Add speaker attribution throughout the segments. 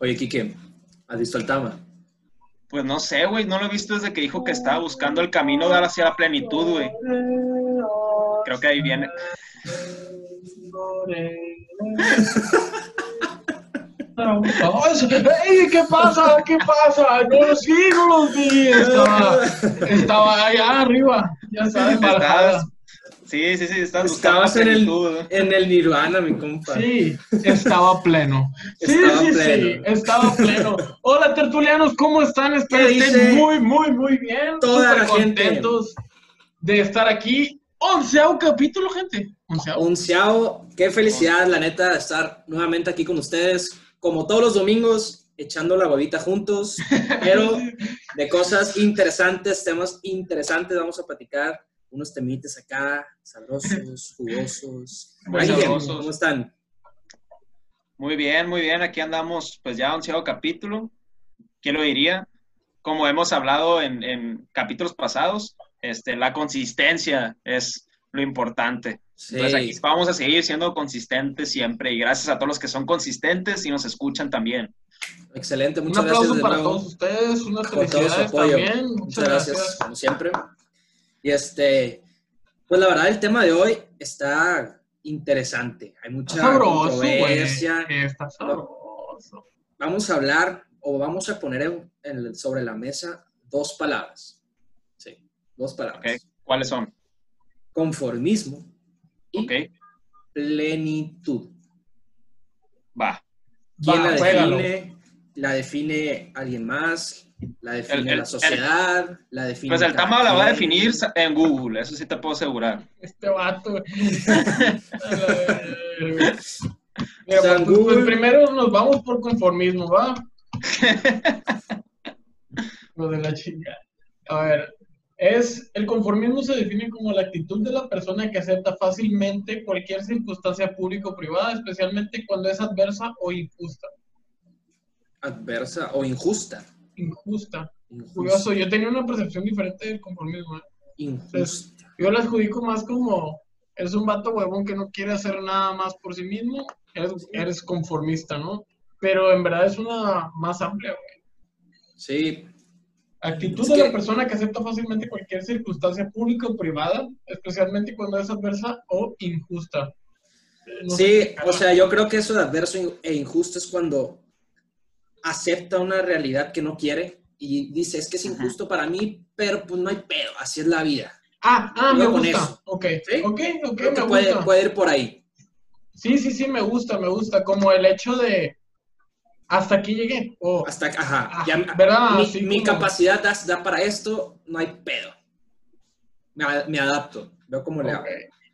Speaker 1: Oye, Kike, ¿has visto el Tama?
Speaker 2: Pues no sé, güey, no lo he visto desde que dijo que estaba buscando el camino de hacia la plenitud, güey. Creo que ahí viene.
Speaker 3: ¡Ey, ¿Qué pasa? ¿Qué pasa? No los vi, no los vi. Estaba, estaba allá arriba. Ya sabes,
Speaker 2: Estabas- Sí, sí, sí, estás
Speaker 1: Estabas en el, en el Nirvana, mi compa.
Speaker 3: Sí, estaba pleno. Sí,
Speaker 1: Estaba
Speaker 3: sí, sí,
Speaker 1: pleno.
Speaker 3: estaba pleno. Hola, tertulianos, ¿cómo están? Espero
Speaker 1: ¿Qué
Speaker 3: estén muy, muy, muy bien.
Speaker 1: toda
Speaker 3: Súper
Speaker 1: la gente?
Speaker 3: contentos de estar aquí. Onceavo capítulo, gente. Onceavo.
Speaker 1: Onceavo, qué felicidad, la neta, de estar nuevamente aquí con ustedes, como todos los domingos, echando la huevita juntos, pero de cosas interesantes, temas interesantes, vamos a platicar unos temites acá, sabrosos, jugosos.
Speaker 2: Muy sabrosos.
Speaker 1: ¿Cómo están?
Speaker 2: Muy bien, muy bien. Aquí andamos, pues ya onceavo capítulo. ¿Quién lo diría? Como hemos hablado en, en capítulos pasados, este, la consistencia es lo importante.
Speaker 1: Sí,
Speaker 2: Entonces aquí vamos a seguir siendo consistentes siempre y gracias a todos los que son consistentes y nos escuchan también.
Speaker 1: excelente,
Speaker 3: Un
Speaker 1: muchas
Speaker 3: aplauso
Speaker 1: gracias de
Speaker 3: para
Speaker 1: nuevo.
Speaker 3: todos ustedes, unas felicidades también.
Speaker 1: Muchas gracias, como siempre. Y este, pues la verdad, el tema de hoy está interesante. Hay mucha
Speaker 3: Está sabroso,
Speaker 1: controversia.
Speaker 3: Está sabroso.
Speaker 1: Vamos a hablar o vamos a poner en- en- sobre la mesa dos palabras. Sí, dos palabras.
Speaker 2: ¿Cuáles son?
Speaker 1: Conformismo y plenitud.
Speaker 2: Va.
Speaker 1: ¿Quién
Speaker 3: Va,
Speaker 1: la
Speaker 3: juégalo.
Speaker 1: define? ¿La define alguien más? ¿La define
Speaker 2: El- el-
Speaker 1: la sociedad? ¿La define
Speaker 2: Pues el Tama la va a definir en Google, eso sí te puedo asegurar.
Speaker 3: Este vato. Mira,
Speaker 1: O sea,
Speaker 3: pues, pues,
Speaker 1: Google-
Speaker 3: primero nos vamos por conformismo, ¿va? Lo de la chingada. A ver, es el conformismo se define como la actitud de la persona que acepta fácilmente cualquier circunstancia pública o privada, especialmente cuando es adversa o injusta.
Speaker 1: Adversa o injusta.
Speaker 3: Injusta.
Speaker 1: Injusta.
Speaker 3: Curioso, yo tenía una percepción diferente del conformismo. ¿eh?
Speaker 1: Injusta.
Speaker 3: Yo la adjudico más como eres un vato huevón que no quiere hacer nada más por sí mismo, eres, eres conformista, ¿no? Pero en verdad es una más amplia, güey.
Speaker 1: Sí,
Speaker 3: Actitud
Speaker 1: Es
Speaker 3: de la persona que acepta fácilmente cualquier circunstancia pública o privada, especialmente cuando es adversa o injusta. No
Speaker 1: Sí, o sea, yo creo que eso de adverso e injusto es cuando acepta una realidad que no quiere y dice, es que es injusto para mí, pero pues no hay pedo, así es la vida.
Speaker 3: Ah, ah, me
Speaker 1: con
Speaker 3: gusta.
Speaker 1: eso.
Speaker 3: Ok,
Speaker 1: ¿Sí?
Speaker 3: ok, ok,
Speaker 1: Creo
Speaker 3: me
Speaker 1: que puede,
Speaker 3: gusta.
Speaker 1: puede ir por ahí.
Speaker 3: Sí, sí, sí, me gusta, me gusta. Como el hecho de hasta aquí llegué. O
Speaker 1: Hasta, ajá,
Speaker 3: Ah,
Speaker 1: ya,
Speaker 3: ¿verdad?
Speaker 1: mi,
Speaker 3: Así
Speaker 1: mi
Speaker 3: como-
Speaker 1: capacidad da, da para esto, no hay pedo. Me, me adapto, veo cómo le hago.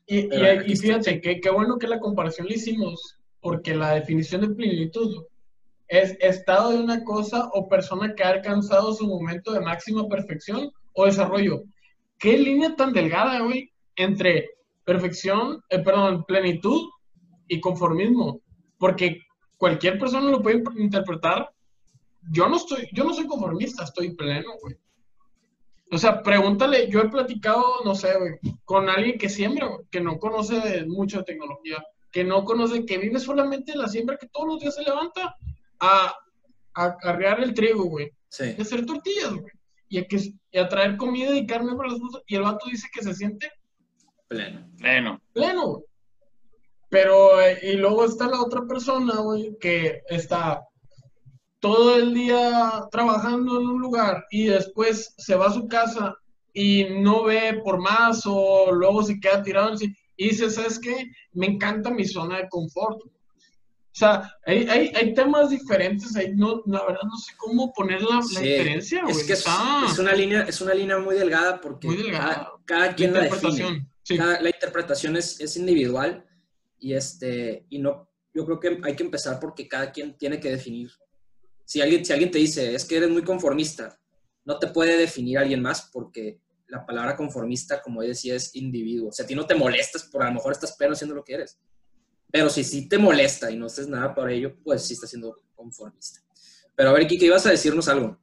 Speaker 3: Y, y- fíjate, que qué bueno que la comparación la hicimos, porque la definición de plenitud es estado de una cosa o persona que ha alcanzado su momento de máxima perfección o desarrollo. ¿Qué línea tan delgada, güey, entre perfección, eh, perdón, plenitud y conformismo? Porque cualquier persona lo puede interpretar. Yo no estoy, yo no soy conformista, estoy pleno, güey. O sea, pregúntale, yo he platicado, no sé, güey, con alguien que siembra, que no conoce de mucho tecnología, que no conoce, que vive solamente de la siembra, que todos los días se levanta a, a carrear el trigo, güey,
Speaker 1: Sí.
Speaker 3: y hacer tortillas, güey, y a, que, y a traer comida y carne para las cosas, y el vato dice que se siente
Speaker 1: Pleno.
Speaker 2: Bueno,
Speaker 3: pleno, güey. Pero, eh, y luego está la otra persona, güey, que está todo el día trabajando en un lugar y después se va a su casa y no ve por más o luego se queda tirado en sí y dice, ¿sabes qué? Me encanta mi zona de confort. O sea, hay, hay, hay temas diferentes ahí, no, la verdad no sé cómo poner la, la
Speaker 1: Sí,
Speaker 3: diferencia, güey.
Speaker 1: Es que es,
Speaker 3: Está
Speaker 1: es una línea, es una línea muy delgada porque
Speaker 3: muy delgada.
Speaker 1: cada, cada
Speaker 3: La
Speaker 1: quien la define.
Speaker 3: Sí.
Speaker 1: Cada- la interpretación es, es individual y este y no yo creo que hay que empezar porque cada quien tiene que definir si alguien si alguien te dice es que eres muy conformista no te puede definir alguien más porque la palabra conformista como decía es individuo o sea a ti no te molestas por a lo mejor estás pero haciendo lo que eres pero si sí te molesta y no haces nada por ello pues sí estás siendo conformista. Pero a ver Kike ibas a decirnos algo.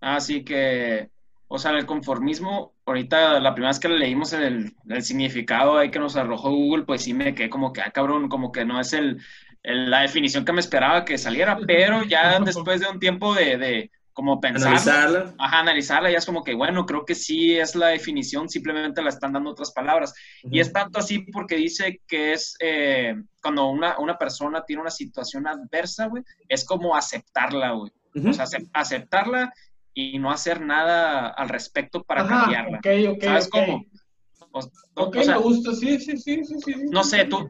Speaker 2: Así que, o sea, el conformismo, ahorita la primera vez que le leímos el, el significado ahí que nos arrojó Google, pues sí me quedé como que, ah, cabrón, como que no es el, la definición que me esperaba que saliera, pero ya después de un tiempo de, de como pensar,
Speaker 1: Analizarla.
Speaker 2: Ajá, analizarla, ya es como que, bueno, creo que sí es la definición, simplemente la están dando otras palabras. Y es tanto así porque dice que es eh, cuando una, una persona tiene una situación adversa, güey, es como aceptarla, güey.
Speaker 1: Ujú.
Speaker 2: O sea, acep- aceptarla y no hacer nada al respecto para
Speaker 3: Ajá,
Speaker 2: cambiarla.
Speaker 3: ok, ok,
Speaker 2: ¿Sabes
Speaker 3: ok.
Speaker 2: cómo? O,
Speaker 3: Ok,
Speaker 2: o sea,
Speaker 3: me gusta, sí, sí, sí, sí, sí.
Speaker 2: no sé, tú,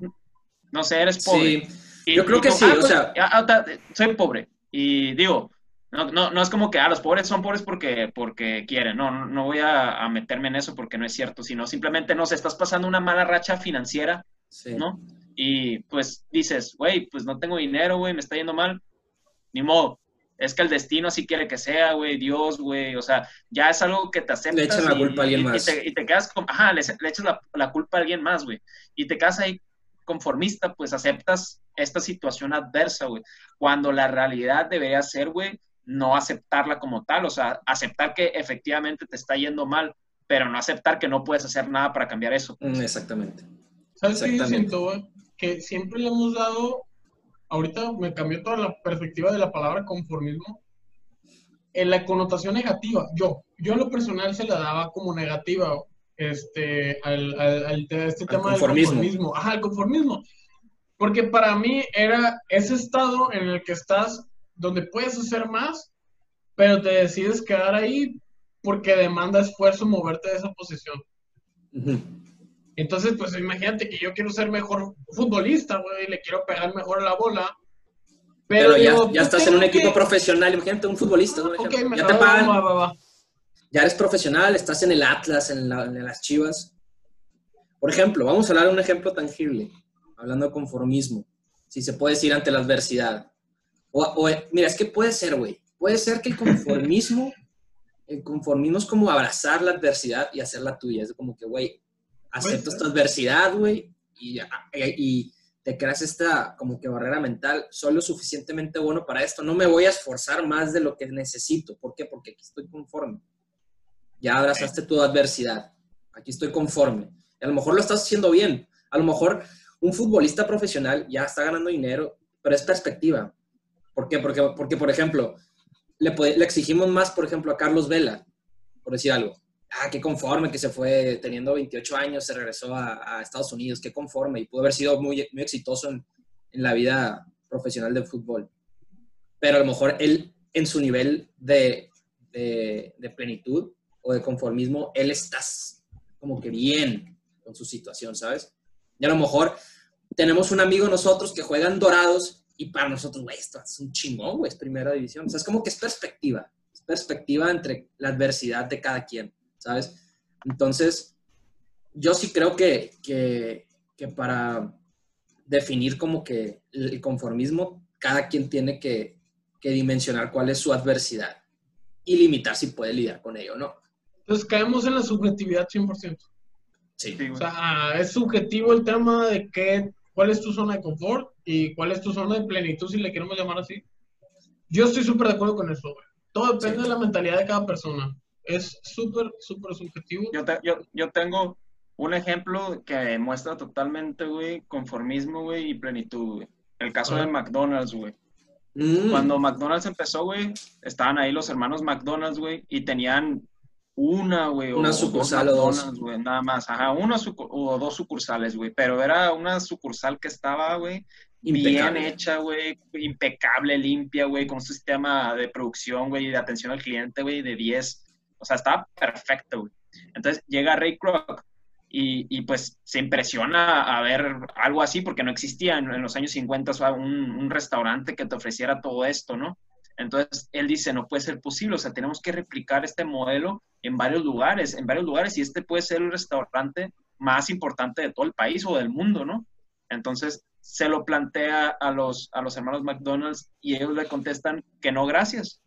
Speaker 2: no sé, eres pobre.
Speaker 1: Sí,
Speaker 2: Y-
Speaker 1: Yo creo
Speaker 2: y
Speaker 1: que
Speaker 2: tú,
Speaker 1: sí,
Speaker 2: ah,
Speaker 1: o
Speaker 2: pues,
Speaker 1: sea-
Speaker 2: ah, ah, soy pobre. Y digo, no, no, no es como que ah, los pobres son pobres porque, porque quieren. No, no, no voy a, a meterme en eso porque no es cierto, sino simplemente, no sé, estás pasando una mala racha financiera,
Speaker 1: sí.
Speaker 2: ¿no? Y pues dices, güey, pues no tengo dinero, güey, me está yendo mal. Ni modo. Es que el destino así quiere que sea, güey, Dios, güey. O sea, ya es algo que te aceptas.
Speaker 1: Le echan la culpa a alguien
Speaker 2: y- y
Speaker 1: más.
Speaker 2: te- Y te, quedas con, ajá, le, le echas la, la culpa a alguien más, güey. Y te quedas ahí conformista, pues aceptas esta situación adversa, güey. Cuando la realidad debería ser, güey, no aceptarla como tal. O sea, aceptar que efectivamente te está yendo mal, pero no aceptar que no puedes hacer nada para cambiar eso.
Speaker 1: Mm, Exactamente.
Speaker 3: ¿Sabes qué yo siento, güey? Que siempre le hemos dado, ahorita me cambió toda la perspectiva de la palabra conformismo, en la connotación negativa. Yo, yo en lo personal se la daba como negativa, este, al, al- al te- este
Speaker 1: Al
Speaker 3: tema
Speaker 1: conformismo.
Speaker 3: del conformismo. Ajá, el conformismo. Porque para mí era ese estado en el que estás, donde puedes hacer más, pero te decides quedar ahí porque demanda esfuerzo moverte de esa posición. Entonces, pues imagínate que yo quiero ser mejor futbolista, güey, y le quiero pegar mejor a la bola.
Speaker 1: Pero,
Speaker 3: Pero,
Speaker 1: ya,
Speaker 3: digo,
Speaker 1: ya
Speaker 3: pues,
Speaker 1: estás en un equipo
Speaker 3: que-
Speaker 1: profesional. Imagínate un futbolista. ya te pagan.
Speaker 3: va, va, va.
Speaker 1: ya eres profesional, estás en el Atlas, en, la- en las Chivas. Por ejemplo, vamos a hablar de un ejemplo tangible, hablando de conformismo, si se puede decir ante la adversidad. O, o, mira, es que puede ser, güey, puede ser que el conformismo, el conformismo es como abrazar la adversidad y hacerla tuya. Es como que, güey, acepto esta adversidad, güey, y, y te creas esta como que barrera mental, soy lo suficientemente bueno para esto, no me voy a esforzar más de lo que necesito. ¿Por qué? Porque aquí estoy conforme. Ya abrazaste tu adversidad. Aquí estoy conforme. Y a lo mejor lo estás haciendo bien. A lo mejor un futbolista profesional ya está ganando dinero, pero es perspectiva. ¿Por qué? Porque, porque por ejemplo, le, exigimos más, por ejemplo, a Carlos Vela, por decir algo. Ah, qué conforme que se fue teniendo 28 años, se regresó a, Estados Unidos, qué conforme. Y pudo haber sido muy, muy exitoso en, la vida profesional del fútbol. Pero a lo mejor él, en su nivel de, de, de plenitud o de conformismo, él está como que bien con su situación, ¿sabes? Y a lo mejor tenemos un amigo nosotros que juegan dorados y para nosotros, güey, esto es un chingón, güey, es primera división. O sea, es como que es perspectiva, es perspectiva entre la adversidad de cada quien, ¿sabes? Entonces, yo sí creo que, que, que para definir como que el conformismo, cada quien tiene que, que dimensionar cuál es su adversidad y limitar si puede lidiar con ello o no.
Speaker 3: Entonces caemos en la subjetividad 100%.
Speaker 1: Sí.
Speaker 2: Sí,
Speaker 3: O sea, es subjetivo el tema de qué, cuál es tu zona de confort y cuál es tu zona de plenitud, si le queremos llamar así. Yo estoy súper de acuerdo con eso, güey. Todo depende
Speaker 1: Sí.
Speaker 3: de la mentalidad de cada persona. Es súper, súper subjetivo.
Speaker 2: Yo, te- yo, yo tengo un ejemplo que muestra totalmente, güey, conformismo, güey, y plenitud, güey. El caso
Speaker 3: Ajá.
Speaker 2: de McDonald's, güey.
Speaker 1: Mm,
Speaker 2: Cuando McDonald's empezó, güey, estaban ahí los hermanos McDonald's, güey, y tenían una, güey, o
Speaker 1: Una
Speaker 2: o
Speaker 1: sucursal o dos.
Speaker 2: McDonald's, güey, nada más. Ajá, una o dos sucursales, güey. Pero era una sucursal que estaba, güey, bien
Speaker 1: impecable.
Speaker 2: hecha, güey, impecable, limpia, güey, con un sistema de producción, güey, de atención al cliente, güey, de 10. O sea, estaba perfecto, güey. Entonces llega Ray Kroc y, y, pues se impresiona a ver algo así porque no existía en, los años 50 o sea, un, un restaurante que te ofreciera todo esto, ¿no? Entonces él dice, no puede ser posible, o sea, tenemos que replicar este modelo en varios lugares, en varios lugares, y este puede ser el restaurante más importante de todo el país o del mundo, ¿no? Entonces se lo plantea a los, a los hermanos McDonald's y ellos le contestan que no, gracias,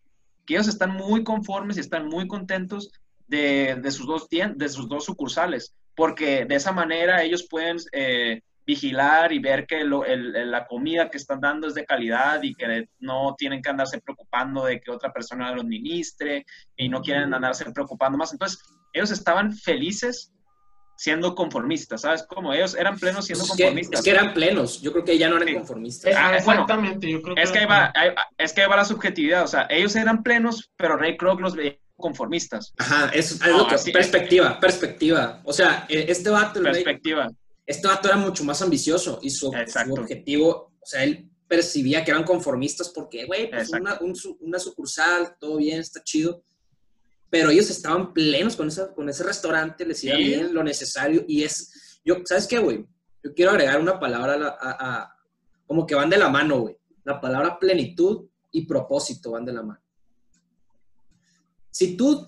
Speaker 2: que ellos están muy conformes y están muy contentos de, de sus, dos de sus dos sucursales, porque de esa manera ellos pueden eh, vigilar y ver que lo- el- el- la comida que están dando es de calidad y que no tienen que andarse preocupando de que otra persona lo administre y no quieren andarse preocupando más. Entonces, ellos estaban felices siendo conformistas, ¿sabes? Como ellos eran plenos siendo
Speaker 1: Es que,
Speaker 2: conformistas.
Speaker 1: es que eran plenos. Yo creo que ya no eran
Speaker 2: Sí.
Speaker 1: conformistas.
Speaker 2: Ah, bueno,
Speaker 3: Exactamente, yo creo que...
Speaker 2: Es que ahí va, ahí- es que ahí va la subjetividad, o sea, ellos eran plenos, pero Ray Kroc los veía conformistas.
Speaker 1: Ajá, es
Speaker 2: No,
Speaker 1: algo que,
Speaker 2: así-
Speaker 1: perspectiva, perspectiva. O sea, eh, este vato,
Speaker 2: Perspectiva.
Speaker 1: este vato era mucho más ambicioso y su, objetivo, o sea, él percibía que eran conformistas porque, güey, pues una, un su- una sucursal, todo bien, está chido. Pero ellos estaban plenos con, esa, con ese restaurante, les iba
Speaker 2: Sí.
Speaker 1: bien lo necesario y es, yo, ¿sabes qué, güey? Yo quiero agregar una palabra a, la- a- a- como que van de la mano, güey. La palabra plenitud y propósito van de la mano. Si tú,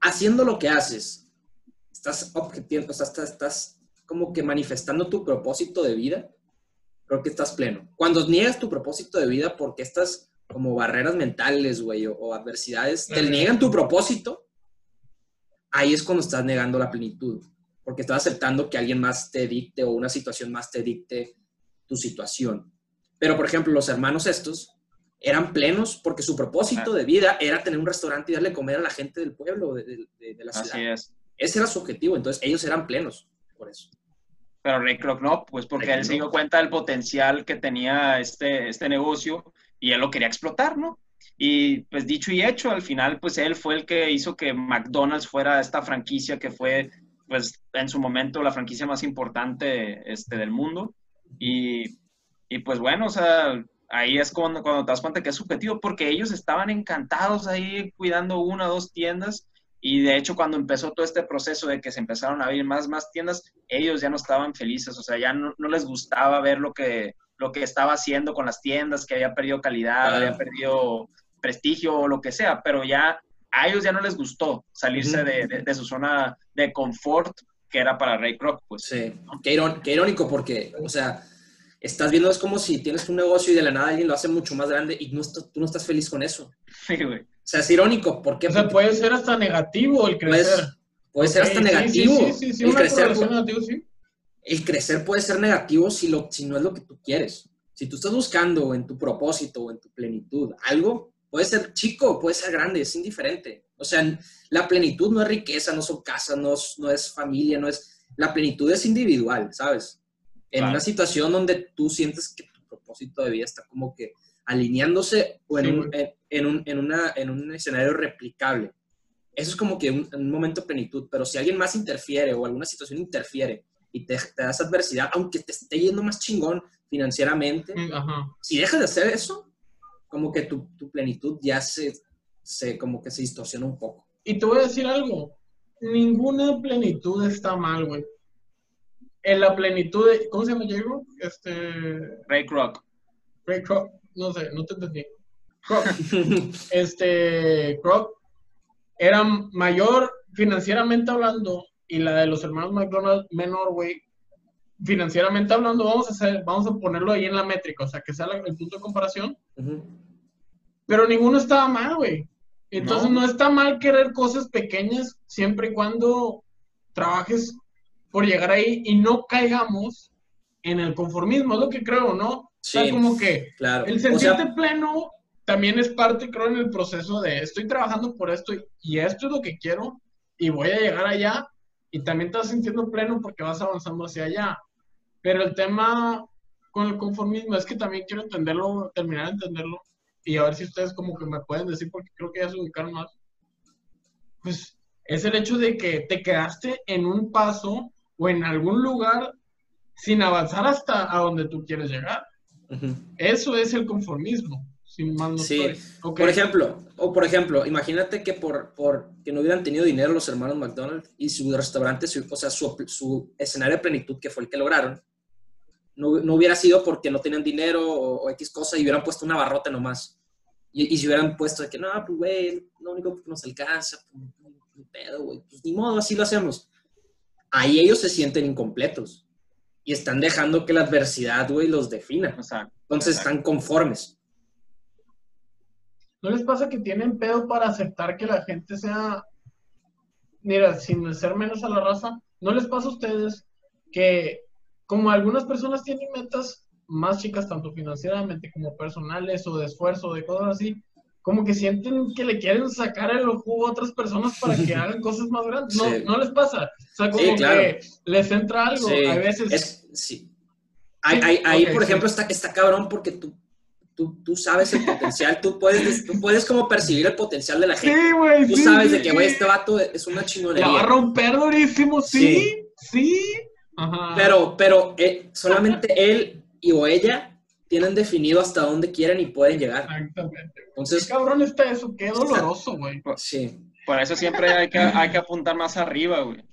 Speaker 1: haciendo lo que haces, estás objetivo, o sea, estás, estás como que manifestando tu propósito de vida, creo que estás pleno. Cuando niegas tu propósito de vida porque estas como barreras mentales, güey, o, o adversidades te niegan tu propósito, ahí es cuando estás negando la plenitud, porque estás aceptando que alguien más te dicte o una situación más te dicte tu situación. Pero, por ejemplo, los hermanos estos eran plenos porque su propósito de vida era tener un restaurante y darle comer a la gente del pueblo, de, de- de- de la ciudad.
Speaker 2: Así es.
Speaker 1: Ese era su objetivo, entonces ellos eran plenos por eso.
Speaker 2: Pero Ray Kroc no, pues porque
Speaker 1: Ray
Speaker 2: él se dio cuenta del potencial que tenía este, este negocio y él lo quería explotar, ¿no? Y pues dicho y hecho, al final pues él fue el que hizo que McDonald's fuera esta franquicia que fue pues en su momento la franquicia más importante este, del mundo. Y, y pues bueno, o sea, ahí es cuando, cuando te das cuenta que es subjetivo, porque ellos estaban encantados ahí cuidando una o dos tiendas. Y de hecho, cuando empezó todo este proceso de que se empezaron a abrir más, más tiendas, ellos ya no estaban felices, o sea, ya no, no les gustaba ver lo que, lo que estaba haciendo con las tiendas, que había perdido calidad,
Speaker 1: Claro.
Speaker 2: había perdido prestigio o lo que sea, pero ya a ellos ya no les gustó salirse
Speaker 1: Ujú.
Speaker 2: de, de- de su zona de confort que era para Ray Kroc, pues.
Speaker 1: Sí, qué, irón- qué irónico porque, o sea, estás viendo, es como si tienes un negocio y de la nada alguien lo hace mucho más grande y no estás- tú no estás feliz con eso. O
Speaker 2: Sí, güey.
Speaker 1: sea, es irónico porque
Speaker 3: O sea, puede ser hasta negativo el crecer.
Speaker 1: puede ser
Speaker 3: Ok,
Speaker 1: hasta
Speaker 3: sí,
Speaker 1: negativo.
Speaker 3: Sí, sí, sí, sí,
Speaker 1: el,
Speaker 3: una
Speaker 1: crecer,
Speaker 3: negativa, sí.
Speaker 1: El crecer puede ser negativo si, lo, si no es lo que tú quieres. Si tú estás buscando en tu propósito o en tu plenitud algo, puede ser chico, puede ser grande, es indiferente. O sea, la plenitud no es riqueza, no son casas, no, es- no es familia, no es... La plenitud es individual, ¿sabes? En una situación donde tú sientes que tu propósito de vida está como que alineándose o en,
Speaker 3: Sí,
Speaker 1: un, en un, en una, en un escenario replicable. Eso es como que un, un momento de plenitud, pero si alguien más interfiere o alguna situación interfiere y te, te da esa adversidad, aunque te esté yendo más chingón financieramente,
Speaker 3: Mm, Ajá.
Speaker 1: si dejas de hacer eso, como que tu, tu plenitud ya se, se, como que se distorsiona un poco.
Speaker 3: Y te voy a decir algo. Ninguna plenitud está mal, güey. En la plenitud de... ¿Cómo se llama Diego? Este...
Speaker 2: Ray Kroc.
Speaker 3: Ray Kroc. No sé, no te entendí. Kroc. este... Kroc era mayor financieramente hablando y la de los hermanos McDonald menor, güey. Financieramente hablando, vamos a hacer, vamos a ponerlo ahí en la métrica, o sea, que sea la- el punto de comparación.
Speaker 1: Ujú.
Speaker 3: Pero ninguno estaba mal, güey. Entonces
Speaker 2: No.
Speaker 3: no. está mal querer cosas pequeñas siempre y cuando trabajes por llegar ahí y no caigamos en el conformismo, es lo que creo, ¿no? O sea,
Speaker 1: Sí.
Speaker 3: como que
Speaker 1: Claro.
Speaker 3: el
Speaker 1: O sea,
Speaker 3: sentirte pleno también es parte, creo, en el proceso de estoy trabajando por esto y- y esto es lo que quiero y voy a llegar allá y también te vas sintiendo pleno porque vas avanzando hacia allá. Pero el tema con el conformismo es que también quiero entenderlo, terminar de entenderlo y a ver si ustedes como que me pueden decir porque creo que ya se ubicaron más. Pues es el hecho de que te quedaste en un paso o en algún lugar sin avanzar hasta a donde tú quieres llegar.
Speaker 1: ujú.
Speaker 3: Eso es el conformismo, sin más no
Speaker 1: Sí. Por ejemplo, o por ejemplo, imagínate que por, por que no hubieran tenido dinero los hermanos McDonald y su restaurante, su- o sea, su, su escenario de plenitud, que fue el que lograron, no, no hubiera sido porque no tenían dinero o, o X cosa y hubieran puesto una barrota nomás. Y, y si hubieran puesto de que, no, pues, güey, lo único que nos alcanza, pues, ni pedo, güey, pues ni modo, así lo hacemos. Ahí ellos se sienten incompletos y están dejando que la adversidad, güey, los defina.
Speaker 2: Exacto.
Speaker 1: Entonces
Speaker 2: Exacto.
Speaker 1: están conformes.
Speaker 3: ¿No les pasa que tienen pedo para aceptar que la gente sea, mira, sin ser menos a la raza? ¿No les pasa a ustedes que como algunas personas tienen metas más chicas, tanto financieramente como personales o de esfuerzo, de cosas así, como que sienten que le quieren sacar el jugo a otras personas para que hagan cosas más grandes. No,
Speaker 1: Sí.
Speaker 3: no les pasa. O sea, como
Speaker 1: Sí, claro.
Speaker 3: que les entra algo.
Speaker 1: Sí,
Speaker 3: A veces.
Speaker 1: es- sí. Ahí, por ejemplo, está, está cabrón porque tú, tú, tú sabes el potencial, tú puedes, tú puedes como percibir el potencial de la gente.
Speaker 3: Sí, güey.
Speaker 1: Tú
Speaker 3: sí,
Speaker 1: sabes
Speaker 3: sí,
Speaker 1: de que, güey,
Speaker 3: sí.
Speaker 1: este vato es una
Speaker 3: La va a
Speaker 1: chingonería.
Speaker 3: romper durísimo, sí. Sí. Ajá.
Speaker 1: Pero, pero eh, solamente él y o ella tienen definido hasta dónde quieren y pueden llegar.
Speaker 3: Exactamente. Qué
Speaker 1: Entonces,
Speaker 3: cabrón está eso. Qué doloroso, güey.
Speaker 1: sí.
Speaker 2: Por eso siempre hay que, hay que apuntar más arriba, güey.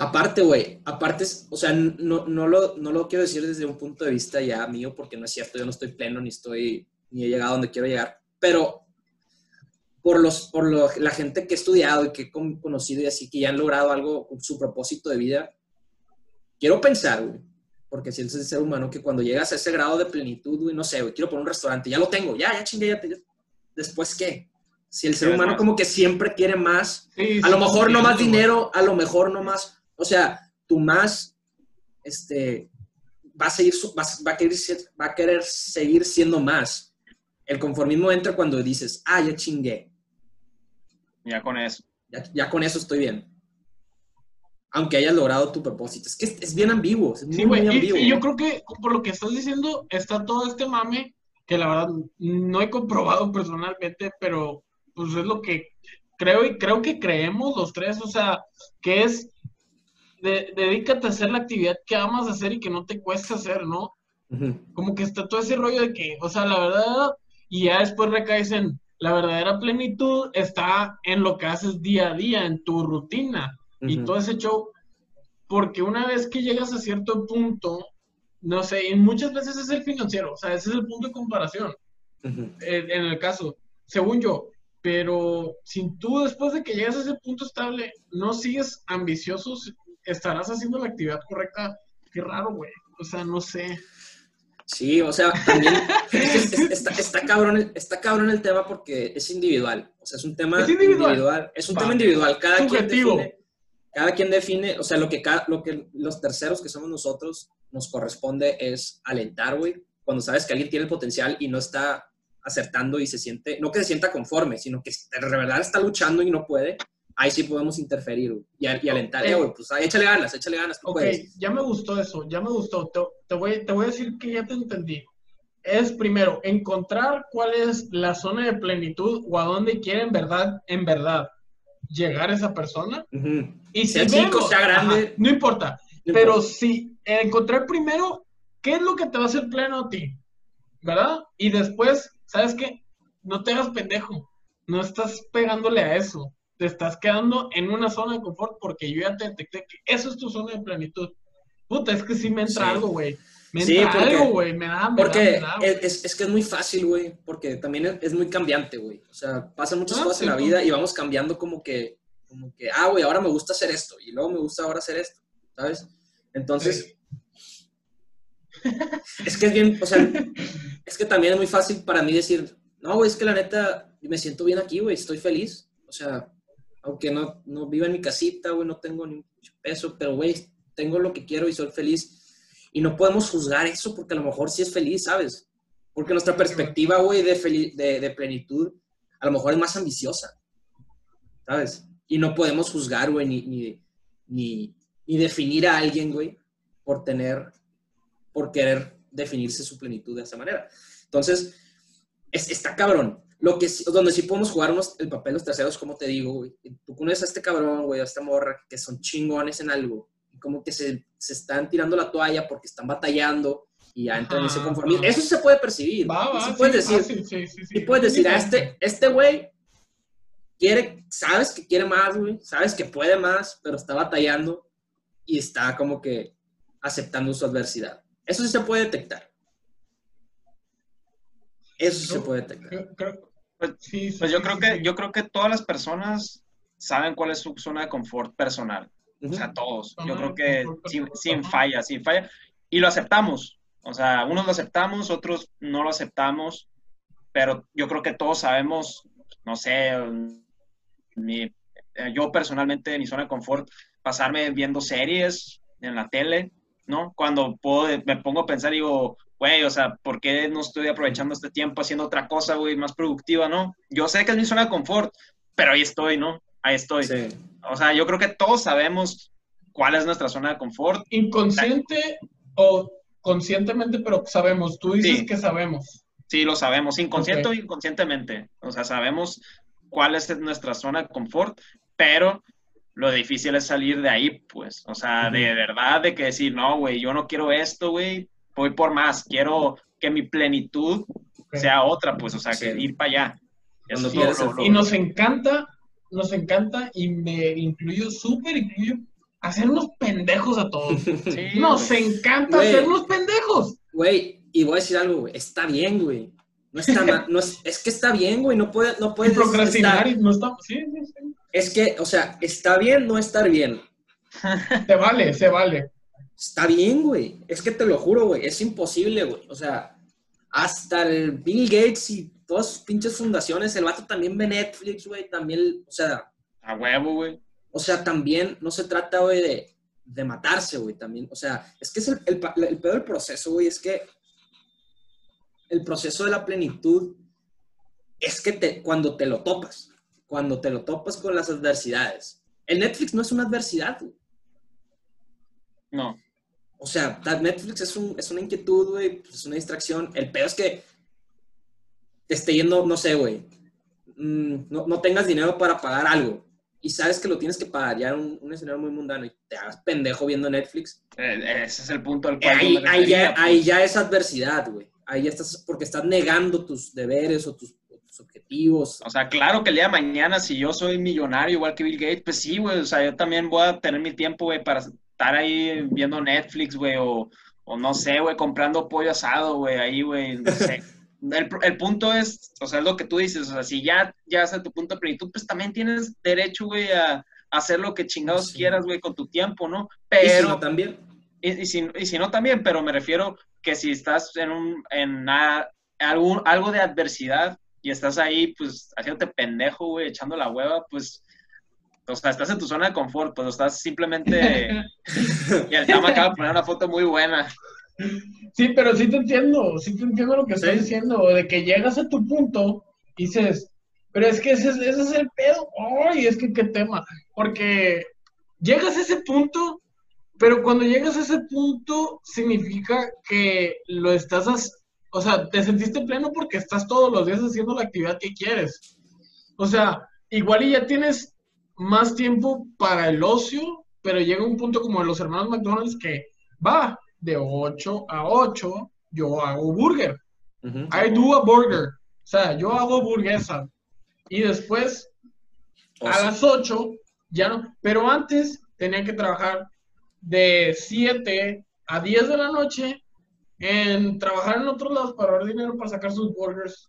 Speaker 1: Aparte, güey, aparte, o sea, no, no, lo, no lo quiero decir desde un punto de vista ya mío, porque no es cierto, yo no estoy pleno, ni estoy, ni he llegado a donde quiero llegar, pero por, los, por lo- la gente que he estudiado y que he con- conocido y así, que ya han logrado algo su propósito de vida, quiero pensar, güey, porque si el ser humano, que cuando llegas a ese grado de plenitud, güey, no sé, güey, quiero poner un restaurante, ya lo tengo, ya, ya chingue, ya, te- ya. después qué? Si el ser
Speaker 2: ¿Quieres
Speaker 1: humano como que siempre quiere más,
Speaker 3: Sí,
Speaker 1: a lo mejor no más dinero, a lo mejor no más, o sea, tu más, este, va a seguir, va, va a querer, va a querer seguir siendo más. El conformismo entra cuando dices, ah, ya chingué,
Speaker 2: Ya con eso.
Speaker 1: ya, ya con eso estoy bien. Aunque hayas logrado tu propósito. Es que es, es bien ambiguo, es muy,
Speaker 3: Sí, güey.
Speaker 1: muy
Speaker 3: Y,
Speaker 1: ambiguo.
Speaker 3: y yo creo que por lo que estás diciendo está todo este mame que la verdad no he comprobado personalmente, pero pues es lo que creo y creo que creemos los tres, o sea, que es de- dedícate a hacer la actividad que amas hacer y que no te cuesta hacer, ¿no? Como que está todo ese rollo de que, o sea, la verdad, y ya después recaes en la verdadera plenitud está en lo que haces día a día, en tu rutina. Y todo ese show, porque una vez que llegas a cierto punto, no sé, y muchas veces es el financiero, o sea, ese es el punto de comparación, en el caso, según yo, pero si tú después de que llegas a ese punto estable, no sigues ambicioso, estarás haciendo la actividad correcta, qué raro, güey, o sea, no sé.
Speaker 1: Sí, o sea, también es es- está, está cabrón, el- está cabrón el tema porque es individual. O sea, es un tema
Speaker 3: Es individual.
Speaker 1: Es un
Speaker 3: Va.
Speaker 1: tema individual. Cada
Speaker 3: Subjetivo.
Speaker 1: quien define, cada quien define, o sea, lo que, cada, lo que los terceros que somos nosotros nos corresponde es alentar, güey. Cuando sabes que alguien tiene el potencial y no está acertando y se siente, no que se sienta conforme, sino que de verdad está luchando y no puede, ahí sí podemos interferir y, y alentar,
Speaker 3: Ok.
Speaker 1: eh, güey, pues échale ganas, échale ganas,
Speaker 3: Ok,
Speaker 1: puedes.
Speaker 3: ya me gustó eso, ya me gustó. Te, te voy, te voy a decir que ya te entendí. Es primero encontrar cuál es la zona de plenitud o a dónde quiere en verdad, en verdad llegar esa persona.
Speaker 1: Ujú.
Speaker 3: Y
Speaker 1: Sea
Speaker 3: si
Speaker 1: chico,
Speaker 3: vemos-
Speaker 1: sea grande.
Speaker 3: ajá, no importa.
Speaker 1: No
Speaker 3: Pero
Speaker 1: importa.
Speaker 3: si encontrar primero qué es lo que te va a hacer pleno a ti, ¿verdad? Y después, ¿sabes qué? No te hagas pendejo. No estás pegándole a eso. Te estás quedando en una zona de confort porque yo ya te detecté que eso es tu zona de plenitud. Puta, es que sí me entra
Speaker 1: Sí.
Speaker 3: algo, güey. Me
Speaker 1: Sí,
Speaker 3: entra
Speaker 1: porque-
Speaker 3: algo, güey. Me da, me da,
Speaker 1: Porque
Speaker 3: me da,
Speaker 1: es, es- que es muy fácil, güey, porque también es, es muy cambiante, güey. O sea, pasan muchas
Speaker 3: Ah,
Speaker 1: cosas en la
Speaker 3: sí,
Speaker 1: vida y vamos cambiando como que, como que, ah, güey, ahora me gusta hacer esto y luego me gusta ahora hacer esto, ¿sabes? Entonces, es que es bien, o sea, es que también es muy fácil para mí decir, no, güey, es que la neta, me siento bien aquí, güey, estoy feliz. O sea, aunque no, no viva en mi casita, güey, no tengo ni un peso, pero, güey, tengo lo que quiero y soy feliz. Y no podemos juzgar eso porque a lo mejor sí es feliz, ¿sabes? Porque nuestra perspectiva, güey, de, de, de plenitud, a lo mejor es más ambiciosa, ¿sabes? Y no podemos juzgar, güey, ni, ni, ni, ni definir a alguien, güey, por tener, por querer definirse su plenitud de esa manera. Entonces, es, está cabrón. Lo que donde sí podemos jugar unos- el papel los terceros, como te digo, güey. Tú conoces a este cabrón, güey, a esta morra, que son chingones en algo. Y como que se, se están tirando la toalla porque están batallando y ya entran en ese conformismo. Eso se puede percibir.
Speaker 3: Va, va,
Speaker 1: sí
Speaker 3: sí,
Speaker 1: puedes decir,
Speaker 3: fácil, sí,
Speaker 1: puedes decir, a este, este güey quiere, sabes que quiere más, güey, sabes que puede más, pero está batallando y está como que aceptando su adversidad. Eso sí se puede detectar. Eso sí se puede detectar.
Speaker 3: Creo- creo-
Speaker 2: Pues-
Speaker 3: sí, sí,
Speaker 2: Pues yo
Speaker 3: sí,
Speaker 2: creo
Speaker 3: sí,
Speaker 2: que,
Speaker 3: sí.
Speaker 2: yo creo que todas las personas saben cuál es su zona de confort personal. O sea, todos. Yo creo que sin, sin falla, sin falla. Y lo aceptamos. O sea, unos lo aceptamos, otros no lo aceptamos. Pero yo creo que todos sabemos, no sé, mi- eh, yo personalmente, mi zona de confort, pasarme viendo series en la tele, ¿no? Cuando puedo, me pongo a pensar, digo, güey, o sea, ¿por qué no estoy aprovechando este tiempo haciendo otra cosa, güey, más productiva, no? Yo sé que es mi zona de confort, pero ahí estoy, ¿no? Ahí estoy.
Speaker 1: Sí.
Speaker 2: O sea, yo creo que todos sabemos cuál es nuestra zona de confort.
Speaker 3: Inconsciente o conscientemente, pero sabemos. Tú dices
Speaker 2: Sí.
Speaker 3: que sabemos.
Speaker 2: Sí, lo sabemos, inconsciente
Speaker 3: Ok.
Speaker 2: o inconscientemente. O sea, sabemos cuál es nuestra zona de confort, pero lo difícil es salir de ahí, pues. O sea, de
Speaker 1: Ujú.
Speaker 2: verdad, de que decir, no, güey, yo no quiero esto, güey, voy por más. Quiero que mi plenitud sea otra, pues, o sea, que ir para allá. Es lo- lo-
Speaker 3: Y nos encanta, nos encanta y me incluyo, súper incluyo, hacernos pendejos a todos.
Speaker 2: Sí,
Speaker 3: Nos encanta
Speaker 1: Güey.
Speaker 3: hacernos pendejos.
Speaker 1: Güey, y voy a decir algo, güey. Está bien, güey. No está mal. No es, es que está bien, güey. No, puede, no
Speaker 3: Y
Speaker 1: puedes.
Speaker 3: procrastinar
Speaker 1: estar-
Speaker 3: y no estamos. Sí, sí, sí.
Speaker 1: es que, o sea, está bien no estar bien.
Speaker 3: Se vale, se vale.
Speaker 1: Está bien, güey. Es que te lo juro, güey. Es imposible, güey. O sea, hasta el Bill Gates y todas sus pinches fundaciones, el vato también ve Netflix, güey. También, o sea,
Speaker 2: A huevo, güey.
Speaker 1: o sea, también no se trata, güey, de, de matarse, güey. También, o sea, es que es el, el, el peor del proceso, güey. Es que el proceso de la plenitud es que te, cuando te lo topas, cuando te lo topas con las adversidades. El Netflix no es una adversidad, güey.
Speaker 2: No.
Speaker 1: O sea, Netflix es, un, es una inquietud, güey, pues, es una distracción. El peor es que te esté yendo, no sé, güey, mm, no, no tengas dinero para pagar algo y sabes que lo tienes que pagar ya un, un escenario muy mundano y te hagas pendejo viendo Netflix.
Speaker 2: Eh, Ese es el punto al cual yo
Speaker 1: ahí, ahí ya,
Speaker 2: refería, pues.
Speaker 1: ahí ya es adversidad, güey. Ahí ya estás, porque estás negando tus deberes o tus, o tus objetivos.
Speaker 2: O sea, claro que el día de mañana, si yo soy millonario igual que Bill Gates, pues sí, güey. O sea, yo también voy a tener mi tiempo, güey, para estar ahí viendo Netflix, güey, o, o no sé, güey, comprando pollo asado, güey, ahí, güey, no sé. El, el punto es, o sea, es lo que tú dices, o sea, si ya llegas a tu punto de plenitud, pues también tienes derecho, güey, a, a hacer lo que chingados
Speaker 1: Sí.
Speaker 2: quieras, güey, con tu tiempo, ¿no?
Speaker 1: Y si
Speaker 2: Pero,
Speaker 1: no, también.
Speaker 2: y, y si, y si no también, pero me refiero que si estás en un en a- algún, algo de adversidad y estás ahí, pues, haciéndote pendejo, güey, echando la hueva, pues, o sea, estás en tu zona de confort, pues, estás simplemente... y el Tama acaba de poner una foto muy buena.
Speaker 3: Sí, pero sí te entiendo, sí te entiendo lo que estás
Speaker 1: Sí.
Speaker 3: diciendo, de que llegas a tu punto y dices, pero es que ese, es- ese es el pedo, ay, es que qué tema, porque llegas a ese punto, pero cuando llegas a ese punto significa que lo estás, o sea, te sentiste pleno porque estás todos los días haciendo la actividad que quieres. O sea, igual y ya tienes más tiempo para el ocio, pero llega un punto como de los hermanos McDonald's que va de 8 a 8, yo hago burger.
Speaker 1: Ujú.
Speaker 3: I do a burger. O sea, yo hago burguesa. Y después,
Speaker 1: O
Speaker 3: a las 8, ya no. Pero antes tenía que trabajar de 7 a 10 de la noche en trabajar en otros lados para ahorrar dinero para sacar sus burgers.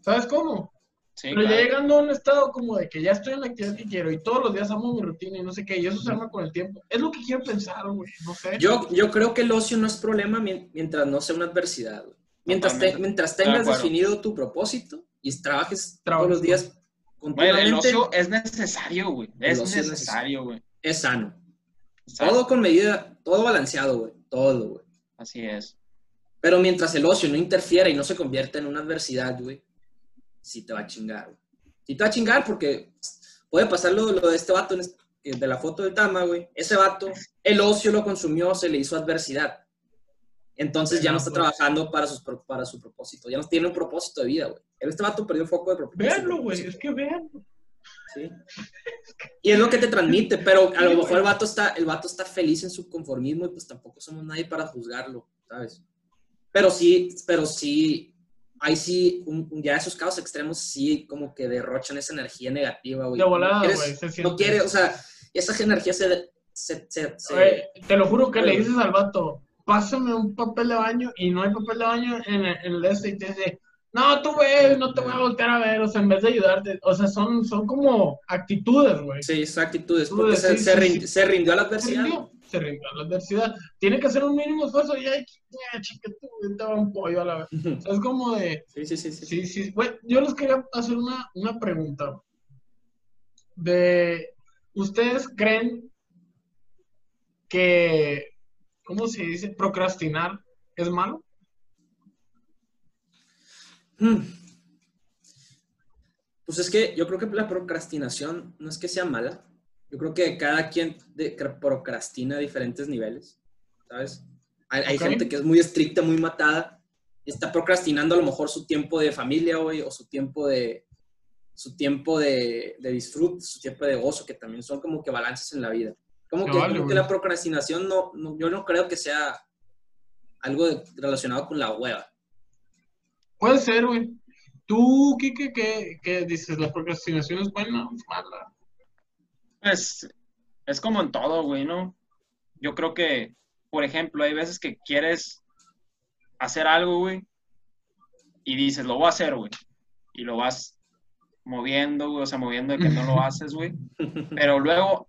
Speaker 3: ¿Sabes cómo?
Speaker 2: Sí,
Speaker 3: Pero ya llegando a un estado como de que ya estoy en la actividad que quiero y todos los días amo mi rutina y no sé qué, y eso se arma con el tiempo. Es lo que quiero pensar, güey, no sé.
Speaker 1: Yo, yo creo que el ocio no es problema mien- mientras no sea una adversidad. güey. Mientras, te- mientras tengas definido tu propósito y trabajes todos los días
Speaker 2: Güey, el
Speaker 1: continuamente,
Speaker 2: ocio es necesario, güey. Es necesario, güey.
Speaker 1: es sano. Todo con medida, todo balanceado, güey. Todo, güey.
Speaker 2: Así es.
Speaker 1: Pero mientras el ocio no interfiera y no se convierta en una adversidad, güey, sí te va a chingar, güey. Sí te va a chingar porque puede pasar lo, lo de este vato en este- que de la foto del Tama, güey. Ese vato, el ocio lo consumió, se le hizo adversidad. Entonces ya no está trabajando para, sus, para su propósito. Ya no tiene un propósito de vida, güey. Este vato perdió el foco de propósito.
Speaker 3: Véanlo, güey, es que véanlo.
Speaker 1: Sí. Y es lo que te transmite, pero a lo mejor el vato está, el vato está feliz en su conformismo y pues tampoco somos nadie para juzgarlo, ¿sabes? Pero sí, pero sí, ahí sí, un- ya esos casos extremos sí como que derrochan esa energía negativa, güey.
Speaker 3: De volada,
Speaker 1: No
Speaker 3: güey, se siente.
Speaker 1: No quiere, o sea, esa energía se... se, se- se-
Speaker 3: Güey, te lo juro que le
Speaker 1: Oye.
Speaker 3: dices al vato, pásame un papel de baño y no hay papel de baño en el, en el este y te dice, no, tú güey, no te voy a voltear a ver, o sea, en vez de ayudarte, o sea, son, son como actitudes, güey.
Speaker 1: sí, esas actitudes, porque se,
Speaker 3: decís,
Speaker 1: se
Speaker 3: sí,
Speaker 1: rin-
Speaker 3: sí.
Speaker 1: se rindió a la
Speaker 3: Se
Speaker 1: adversidad.
Speaker 3: rindió, se rindió a la adversidad. Tiene que hacer un mínimo esfuerzo y ay, ya, chica, te va un pollo a la vez.
Speaker 1: Ujú.
Speaker 3: O sea, es como de,
Speaker 1: Sí, sí, sí, sí.
Speaker 3: Sí, sí. Güey, yo les quería hacer una, una pregunta. De, ¿ustedes creen que, ¿cómo se dice? Procrastinar es malo?
Speaker 1: Hmm. Pues es que yo creo que la procrastinación no es que sea mala. Yo creo que cada quien de- procrastina a diferentes niveles, ¿sabes? Hay, gente que es muy estricta, muy matada, y está procrastinando a lo mejor su tiempo de familia, güey, o su tiempo de su tiempo de, de disfrute, su tiempo de gozo, que también son como que balances en la vida. Como que,
Speaker 3: vale,
Speaker 1: como que la procrastinación no, no- yo no creo que sea algo de- relacionado con la hueva.
Speaker 3: Puede ser, güey. ¿Tú, Kike, qué, qué dices? ¿La procrastinación es buena o es mala?
Speaker 2: Pues es como en todo, güey, ¿no? Yo creo que, por ejemplo, hay veces que quieres hacer algo, güey, y dices, lo voy a hacer, güey, y lo vas moviendo, güey, o sea, moviendo de que no lo haces, güey, pero luego,